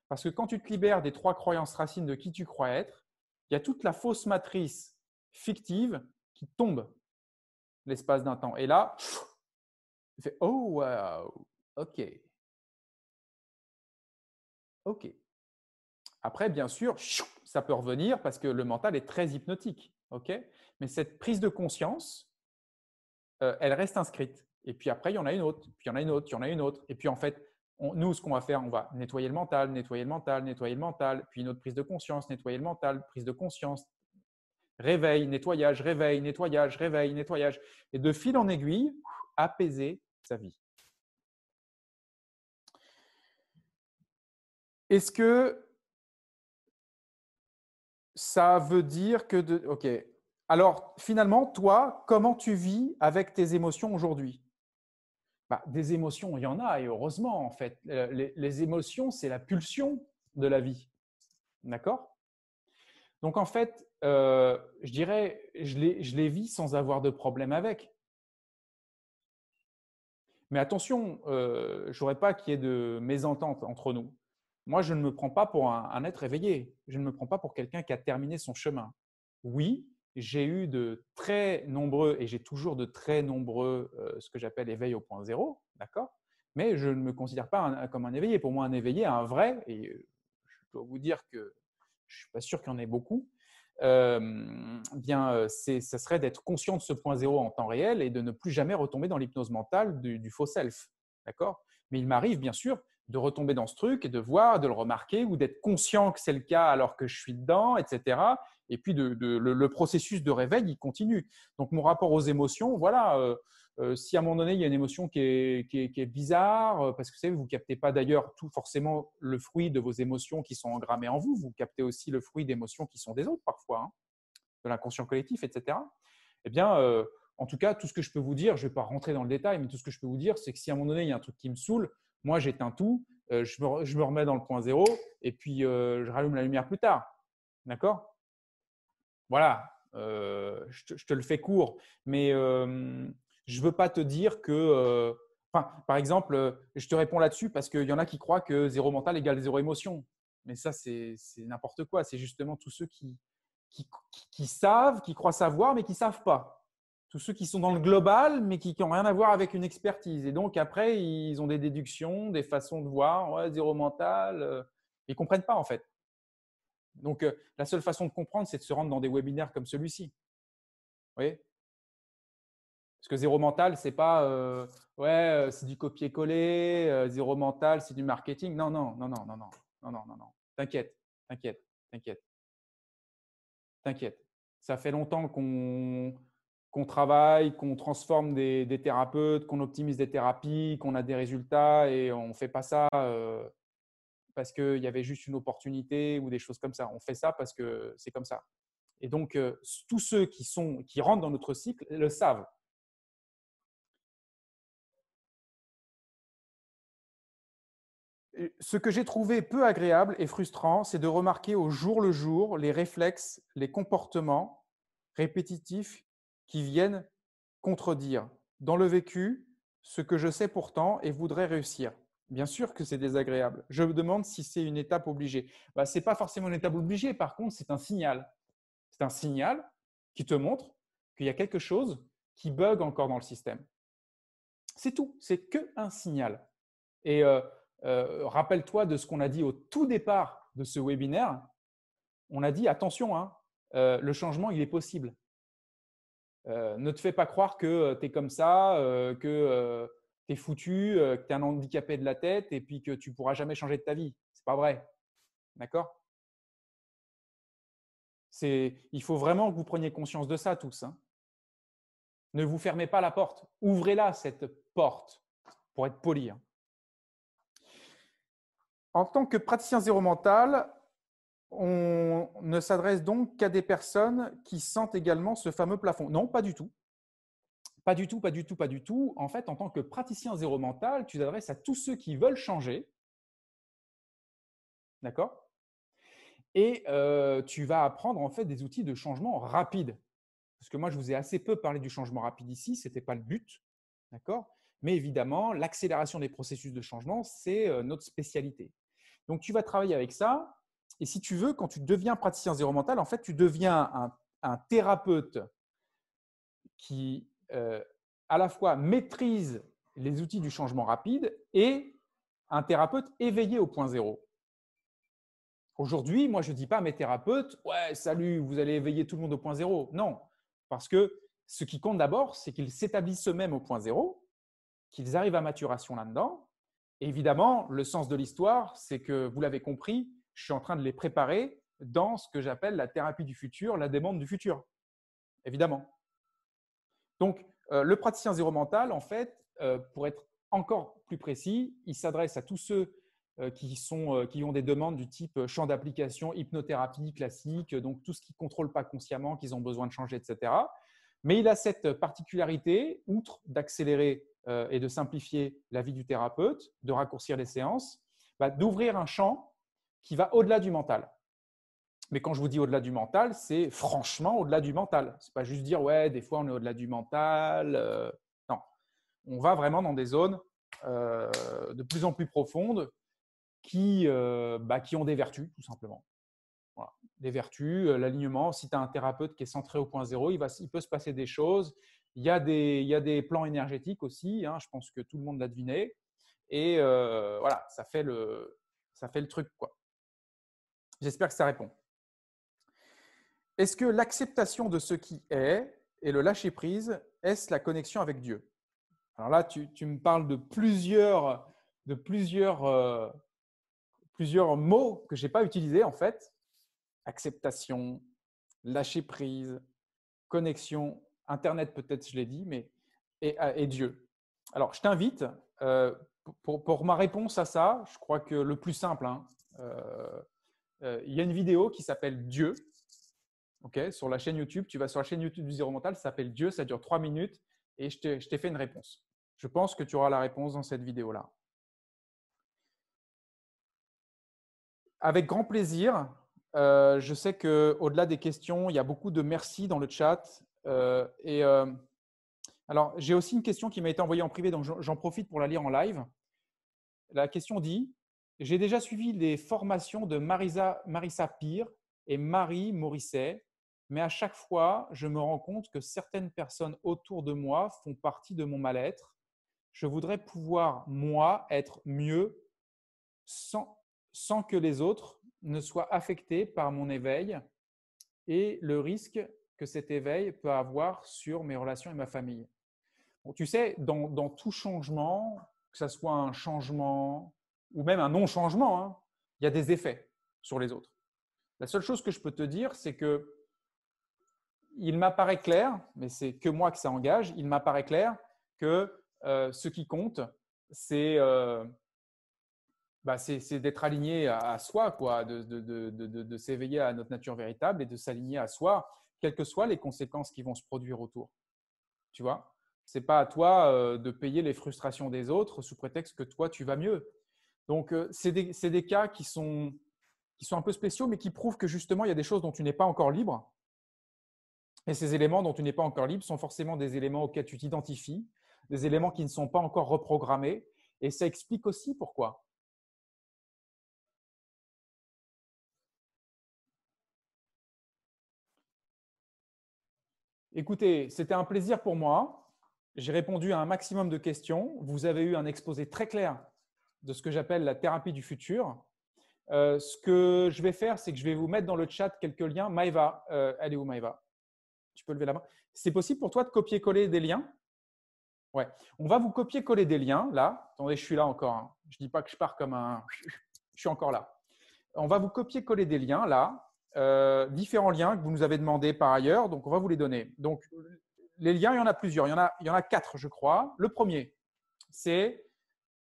Parce que quand tu te libères des trois croyances racines de qui tu crois être, il y a toute la fausse matrice fictive qui tombe l'espace d'un temps. Et là, tu fais Oh, wow, OK. OK. Après, bien sûr, ça peut revenir parce que le mental est très hypnotique. OK? Mais cette prise de conscience, euh, elle reste inscrite. Et puis après, il y en a une autre, puis il y en a une autre, il y en a une autre. Et puis en fait, nous, ce qu'on va faire, on va nettoyer le mental, nettoyer le mental, nettoyer le mental, puis une autre prise de conscience, nettoyer le mental, prise de conscience, réveil, nettoyage, réveil, nettoyage, réveil, nettoyage. Et de fil en aiguille, apaiser sa vie. Est-ce que ça veut dire que de... OK. Alors, finalement, toi, comment tu vis avec tes émotions aujourd'hui? Bah, Des émotions, il y en a, et heureusement, en fait. Euh, les, émotions, c'est la pulsion de la vie. D'accord? Donc, en fait, euh, je dirais, je les, vis sans avoir de problème avec. Mais attention, euh, je n'aurais pas qu'il y ait de mésentente entre nous. Moi, je ne me prends pas pour un, être éveillé. Je ne me prends pas pour quelqu'un qui a terminé son chemin. Oui, j'ai eu de très nombreux, et j'ai toujours de très nombreux, euh, ce que j'appelle éveil au point zéro, d'accord? Mais je ne me considère pas comme un éveillé. Pour moi, un éveillé, un vrai, et euh, je dois vous dire que je ne suis pas sûr qu'il y en ait beaucoup, euh, bien, ça serait d'être conscient de ce point zéro en temps réel et de ne plus jamais retomber dans l'hypnose mentale du, du faux self. D'accord? Mais il m'arrive, bien sûr, de retomber dans ce truc et de voir, de le remarquer ou d'être conscient que c'est le cas alors que je suis dedans, etc. Et puis de, le, processus de réveil, il continue. Donc mon rapport aux émotions, voilà, euh, euh, si à un moment donné il y a une émotion qui est, qui est, bizarre, euh, parce que vous savez, vous ne captez pas d'ailleurs tout forcément le fruit de vos émotions qui sont engrammées en vous, vous captez aussi le fruit d'émotions qui sont des autres parfois, hein, de l'inconscient collectif, etc. Eh bien, en tout cas, tout ce que je peux vous dire, je ne vais pas rentrer dans le détail, mais tout ce que je peux vous dire, c'est que si à un moment donné il y a un truc qui me saoule, moi, j'éteins tout, euh, je, me, remets dans le point zéro et puis euh, je rallume la lumière plus tard. D'accord? Voilà, euh, je, te, le fais court, mais je ne veux pas te dire que. par exemple, je te réponds là-dessus parce qu'il y en a qui croient que zéro mental égale zéro émotion. Mais ça, c'est n'importe quoi. C'est justement tous ceux qui, qui, savent, qui croient savoir, mais qui ne savent pas tous ceux qui sont dans le global, mais qui n'ont rien à voir avec une expertise. Et donc, après, ils ont des déductions, des façons de voir, ouais, zéro mental. Euh, ils ne comprennent pas, en fait. Donc, euh, la seule façon de comprendre, c'est de se rendre dans des webinaires comme celui-ci. Vous voyez? Parce que zéro mental, c'est pas, euh, ouais, c'est du copier-coller, zéro mental, c'est du marketing. Non, non, non, non, non, non, non, non, non, non. T'inquiète, t'inquiète, t'inquiète. T'inquiète. Ça fait longtemps qu'on qu'on travaille, qu'on transforme des, thérapeutes, qu'on optimise des thérapies, qu'on a des résultats et on ne fait pas ça euh, parce qu'il y avait juste une opportunité ou des choses comme ça. On fait ça parce que c'est comme ça. Et donc, euh, tous ceux qui, sont, qui rentrent dans notre cycle le savent. Ce que j'ai trouvé peu agréable et frustrant, c'est de remarquer au jour le jour les réflexes, les comportements répétitifs qui viennent contredire dans le vécu ce que je sais pourtant et voudrais réussir. Bien sûr que c'est désagréable. Je me demande si c'est une étape obligée. Bah, ce n'est pas forcément une étape obligée, par contre, c'est un signal. C'est un signal qui te montre qu'il y a quelque chose qui bug encore dans le système. C'est tout, c'est que un signal. Et euh, euh, rappelle-toi de ce qu'on a dit au tout départ de ce webinaire. On a dit attention, hein, euh, le changement, il est possible. Euh, ne te fais pas croire que euh, tu es comme ça, euh, que tu es foutu, que tu es un handicapé de la tête et puis que tu pourras jamais changer de ta vie. C'est pas vrai. D'accord? Il faut vraiment que vous preniez conscience de ça tous. Hein. Ne vous fermez pas la porte. Ouvrez-la, cette porte, pour être poli. Hein. En tant que praticien zéro mental, on ne s'adresse donc qu'à des personnes qui sentent également ce fameux plafond. Non, pas du tout. Pas du tout, pas du tout, pas du tout. En fait, en tant que praticien zéro mental, tu t'adresses à tous ceux qui veulent changer. D'accord? Et euh, tu vas apprendre en fait des outils de changement rapide. Parce que moi, je vous ai assez peu parlé du changement rapide ici, ce n'était pas le but. D'accord? Mais évidemment, l'accélération des processus de changement, c'est euh, notre spécialité. Donc, tu vas travailler avec ça. Et si tu veux, quand tu deviens praticien zéro mental, en fait, tu deviens un, thérapeute qui, euh, à la fois, maîtrise les outils du changement rapide et un thérapeute éveillé au point zéro. Aujourd'hui, moi, je ne dis pas à mes thérapeutes, ouais, salut, vous allez éveiller tout le monde au point zéro. Non, parce que ce qui compte d'abord, c'est qu'ils s'établissent eux-mêmes au point zéro, qu'ils arrivent à maturation là-dedans. évidemment, le sens de l'histoire, c'est que vous l'avez compris, je suis en train de les préparer dans ce que j'appelle la thérapie du futur, la demande du futur. Évidemment. Donc, euh, le praticien zéro mental, en fait, euh, pour être encore plus précis, il s'adresse à tous ceux euh, qui, sont, qui ont des demandes du type champ d'application, hypnothérapie classique, donc tout ce qui ne contrôle pas consciemment, qu'ils ont besoin de changer, etc. Mais il a cette particularité, outre d'accélérer et de simplifier la vie du thérapeute, de raccourcir les séances, bah, d'ouvrir un champ qui va au-delà du mental. Mais quand je vous dis au-delà du mental, c'est franchement au-delà du mental. Ce n'est pas juste dire, ouais, des fois on est au-delà du mental. Euh, non, on va vraiment dans des zones euh, de plus en plus profondes qui, euh, bah, qui ont des vertus, tout simplement. Des vertus, l'alignement. Si tu as un thérapeute qui est centré au point zéro, il, va, il peut se passer des choses. Il y a des, il y a des plans énergétiques aussi. Hein, je pense que tout le monde l'a deviné. Et voilà, ça fait le, ça fait le truc. quoi. J'espère que ça répond. Est-ce que l'acceptation de ce qui est et le lâcher-prise, est-ce la connexion avec Dieu? Alors là, tu, me parles de plusieurs, de plusieurs, euh, plusieurs mots que je n'ai pas utilisés en fait. Acceptation, lâcher-prise, connexion, Internet peut-être, je l'ai dit, mais et, Dieu. Alors, je t'invite, euh, pour, ma réponse à ça, je crois que le plus simple, hein, euh, euh, il y a une vidéo qui s'appelle Dieu. sur la chaîne YouTube, tu vas sur la chaîne YouTube du Zéro Mental, ça s'appelle Dieu, ça dure trois minutes et je t'ai fait une réponse. Je pense que tu auras la réponse dans cette vidéo-là. Avec grand plaisir. Euh, je sais qu'au-delà des questions, il y a beaucoup de merci dans le chat. Euh, et alors, j'ai aussi une question qui m'a été envoyée en privé, donc j'en profite pour la lire en live. La question dit j'ai déjà suivi les formations de Marisa, Marissa Pire et Marie Morisset, mais à chaque fois, je me rends compte que certaines personnes autour de moi font partie de mon mal-être. Je voudrais pouvoir, moi, être mieux sans, que les autres ne soient affectés par mon éveil et le risque que cet éveil peut avoir sur mes relations et ma famille. tu sais, dans, dans tout changement, que ce soit un changement ou même un non-changement, hein, il y a des effets sur les autres. La seule chose que je peux te dire, c'est que il m'apparaît clair, mais c'est que moi que ça engage, il m'apparaît clair que euh, ce qui compte, euh, bah, c'est d'être aligné à, soi, quoi, de s'éveiller à notre nature véritable et de s'aligner à soi, quelles que soient les conséquences qui vont se produire autour. Tu vois? C'est pas à toi euh, de payer les frustrations des autres sous prétexte que toi, tu vas mieux. Donc, euh, c'est des, cas qui sont, qui sont un peu spéciaux, mais qui prouvent que justement, il y a des choses dont tu n'es pas encore libre. Et ces éléments dont tu n'es pas encore libre sont forcément des éléments auxquels tu t'identifies, des éléments qui ne sont pas encore reprogrammés. Et ça explique aussi pourquoi. Écoutez, c'était un plaisir pour moi. J'ai répondu à un maximum de questions. Vous avez eu un exposé très clair de ce que j'appelle la thérapie du futur. Euh, ce que je vais faire, c'est que je vais vous mettre dans le chat quelques liens. Maïva, euh, elle est où Maïva Tu peux lever la main. C'est possible pour toi de copier-coller des liens? Ouais. On va vous copier-coller des liens là. Attendez, je suis là encore. Hein. Je ne dis pas que je pars comme un. (laughs) Je suis encore là. On va vous copier-coller des liens là. Euh, différents liens que vous nous avez demandé par ailleurs. Donc, on va vous les donner. Donc, les liens, il y en a plusieurs. Il y en a, il y en a quatre, je crois. Le premier, c'est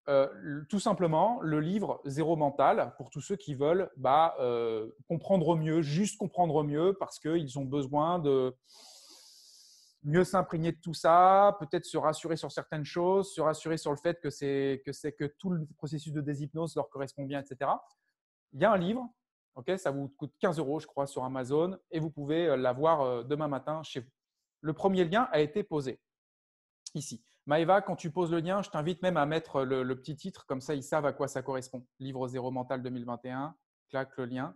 euh, tout simplement le livre Zéro mental pour tous ceux qui veulent bah, euh, comprendre mieux, juste comprendre mieux parce qu'ils ont besoin de mieux s'imprégner de tout ça, peut-être se rassurer sur certaines choses, se rassurer sur le fait que c'est que, que tout le processus de déshypnose leur correspond bien, etc. Il y a un livre, ok, ça vous coûte 15 euros, je crois, sur Amazon et vous pouvez euh, l'avoir demain matin chez vous. Le premier lien a été posé ici. Maëva, quand tu poses le lien, je t'invite même à mettre le, petit titre, comme ça ils savent à quoi ça correspond. Livre zéro mental 2021, claque le lien.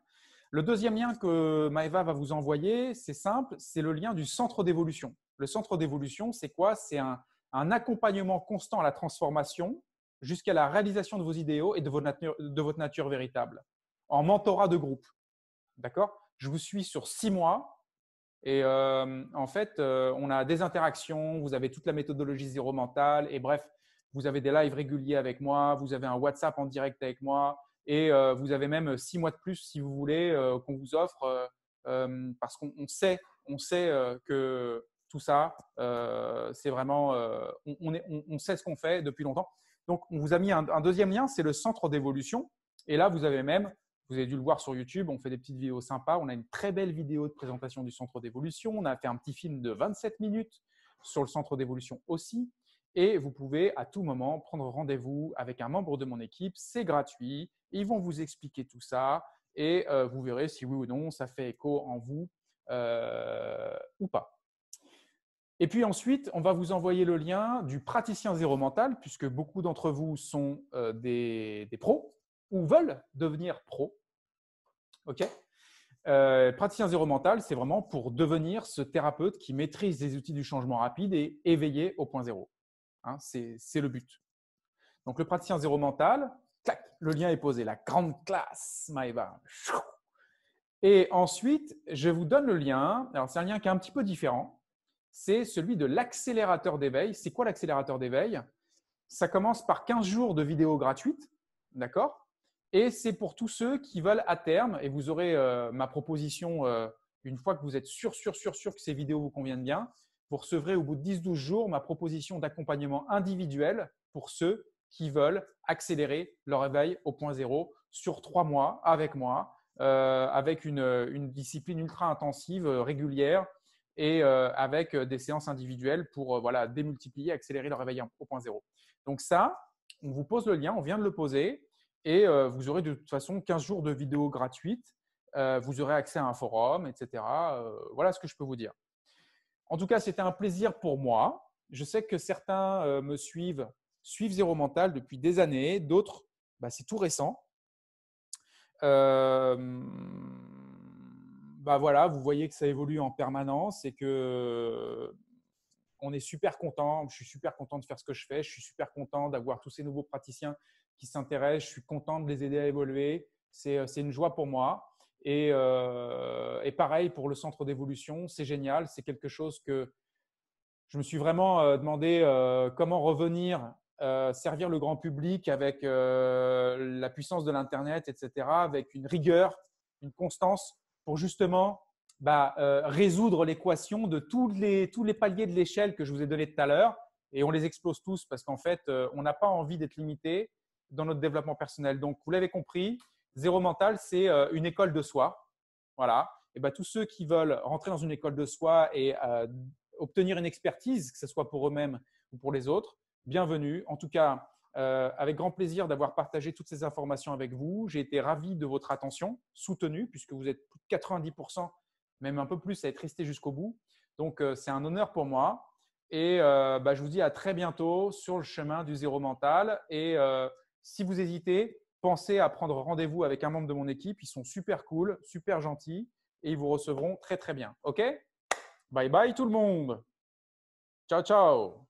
Le deuxième lien que Maëva va vous envoyer, c'est simple, c'est le lien du centre d'évolution. Le centre d'évolution, c'est quoi? C'est un, accompagnement constant à la transformation jusqu'à la réalisation de vos idéaux et de nature, de votre nature véritable, en mentorat de groupe. D'accord? Je vous suis sur six mois et euh, en fait, euh, on a des interactions, vous avez toute la méthodologie zéro mental, et bref, vous avez des lives réguliers avec moi, vous avez un WhatsApp en direct avec moi, et euh, vous avez même six mois de plus si vous voulez qu'on vous offre, parce qu'on sait, on sait que tout ça, c'est vraiment, on, sait ce qu'on fait depuis longtemps. Donc, on vous a mis un deuxième lien, c'est le centre d'évolution. Et là, vous avez même vous avez dû le voir sur YouTube, on fait des petites vidéos sympas. On a une très belle vidéo de présentation du centre d'évolution. On a fait un petit film de 27 minutes sur le centre d'évolution aussi. Et vous pouvez à tout moment prendre rendez-vous avec un membre de mon équipe. C'est gratuit. Ils vont vous expliquer tout ça et euh, vous verrez si oui ou non ça fait écho en vous euh, ou pas. Et puis ensuite, on va vous envoyer le lien du praticien zéro mental, puisque beaucoup d'entre vous sont euh, des, des, pros ou veulent devenir pro. OK? Euh, praticien zéro mental, c'est vraiment pour devenir ce thérapeute qui maîtrise les outils du changement rapide et éveillé au point zéro. Hein, c'est le but. Donc, le praticien zéro mental, clac, le lien est posé, la grande classe, Maëva. Et ensuite, je vous donne le lien. Alors, c'est un lien qui est un petit peu différent. C'est celui de l'accélérateur d'éveil. C'est quoi l'accélérateur d'éveil? Ça commence par 15 jours de vidéos gratuites. D'accord? Et c'est pour tous ceux qui veulent à terme, et vous aurez euh, ma proposition euh, une fois que vous êtes sûr, sûr, sûr, sûr que ces vidéos vous conviennent bien, vous recevrez au bout de 10-12 jours ma proposition d'accompagnement individuel pour ceux qui veulent accélérer leur éveil au point zéro sur trois mois avec moi, euh, avec une, discipline ultra intensive, régulière et avec des séances individuelles pour voilà, démultiplier, accélérer leur éveil au point zéro. Donc ça, on vous pose le lien, on vient de le poser. Et euh, vous aurez de toute façon 15 jours de vidéos gratuites. Euh, vous aurez accès à un forum, etc. Euh, voilà ce que je peux vous dire. En tout cas, c'était un plaisir pour moi. Je sais que certains me suivent, suivent Zéro Mental depuis des années. D'autres, bah, c'est tout récent. bah voilà, vous voyez que ça évolue en permanence et que on est super content. Je suis super content de faire ce que je fais. Je suis super content d'avoir tous ces nouveaux praticiens qui s'intéressent. Je suis content de les aider à évoluer. C'est euh, une joie pour moi. Et, euh, et pareil pour le centre d'évolution, c'est génial. C'est quelque chose que je me suis vraiment euh, demandé comment revenir servir le grand public avec la puissance de l'Internet, etc., avec une rigueur, une constance pour justement bah, résoudre l'équation de tous les, tous les paliers de l'échelle que je vous ai donné tout à l'heure. Et on les explose tous parce qu'en fait, on n'a pas envie d'être limité dans notre développement personnel. Donc, vous l'avez compris, Zéro Mental, c'est euh, une école de soi. Voilà. Et ben, tous ceux qui veulent rentrer dans une école de soi et euh, obtenir une expertise, que ce soit pour eux-mêmes ou pour les autres, bienvenue. En tout cas, euh, avec grand plaisir d'avoir partagé toutes ces informations avec vous. J'ai été ravi de votre attention, soutenue, puisque vous êtes plus de 90%, même un peu plus, à être resté jusqu'au bout. Donc, c'est un honneur pour moi. Et bah, je vous dis à très bientôt sur le chemin du zéro mental. Et si vous hésitez, pensez à prendre rendez-vous avec un membre de mon équipe. Ils sont super cool, super gentils et ils vous recevront très très bien. OK? Bye bye tout le monde. Ciao ciao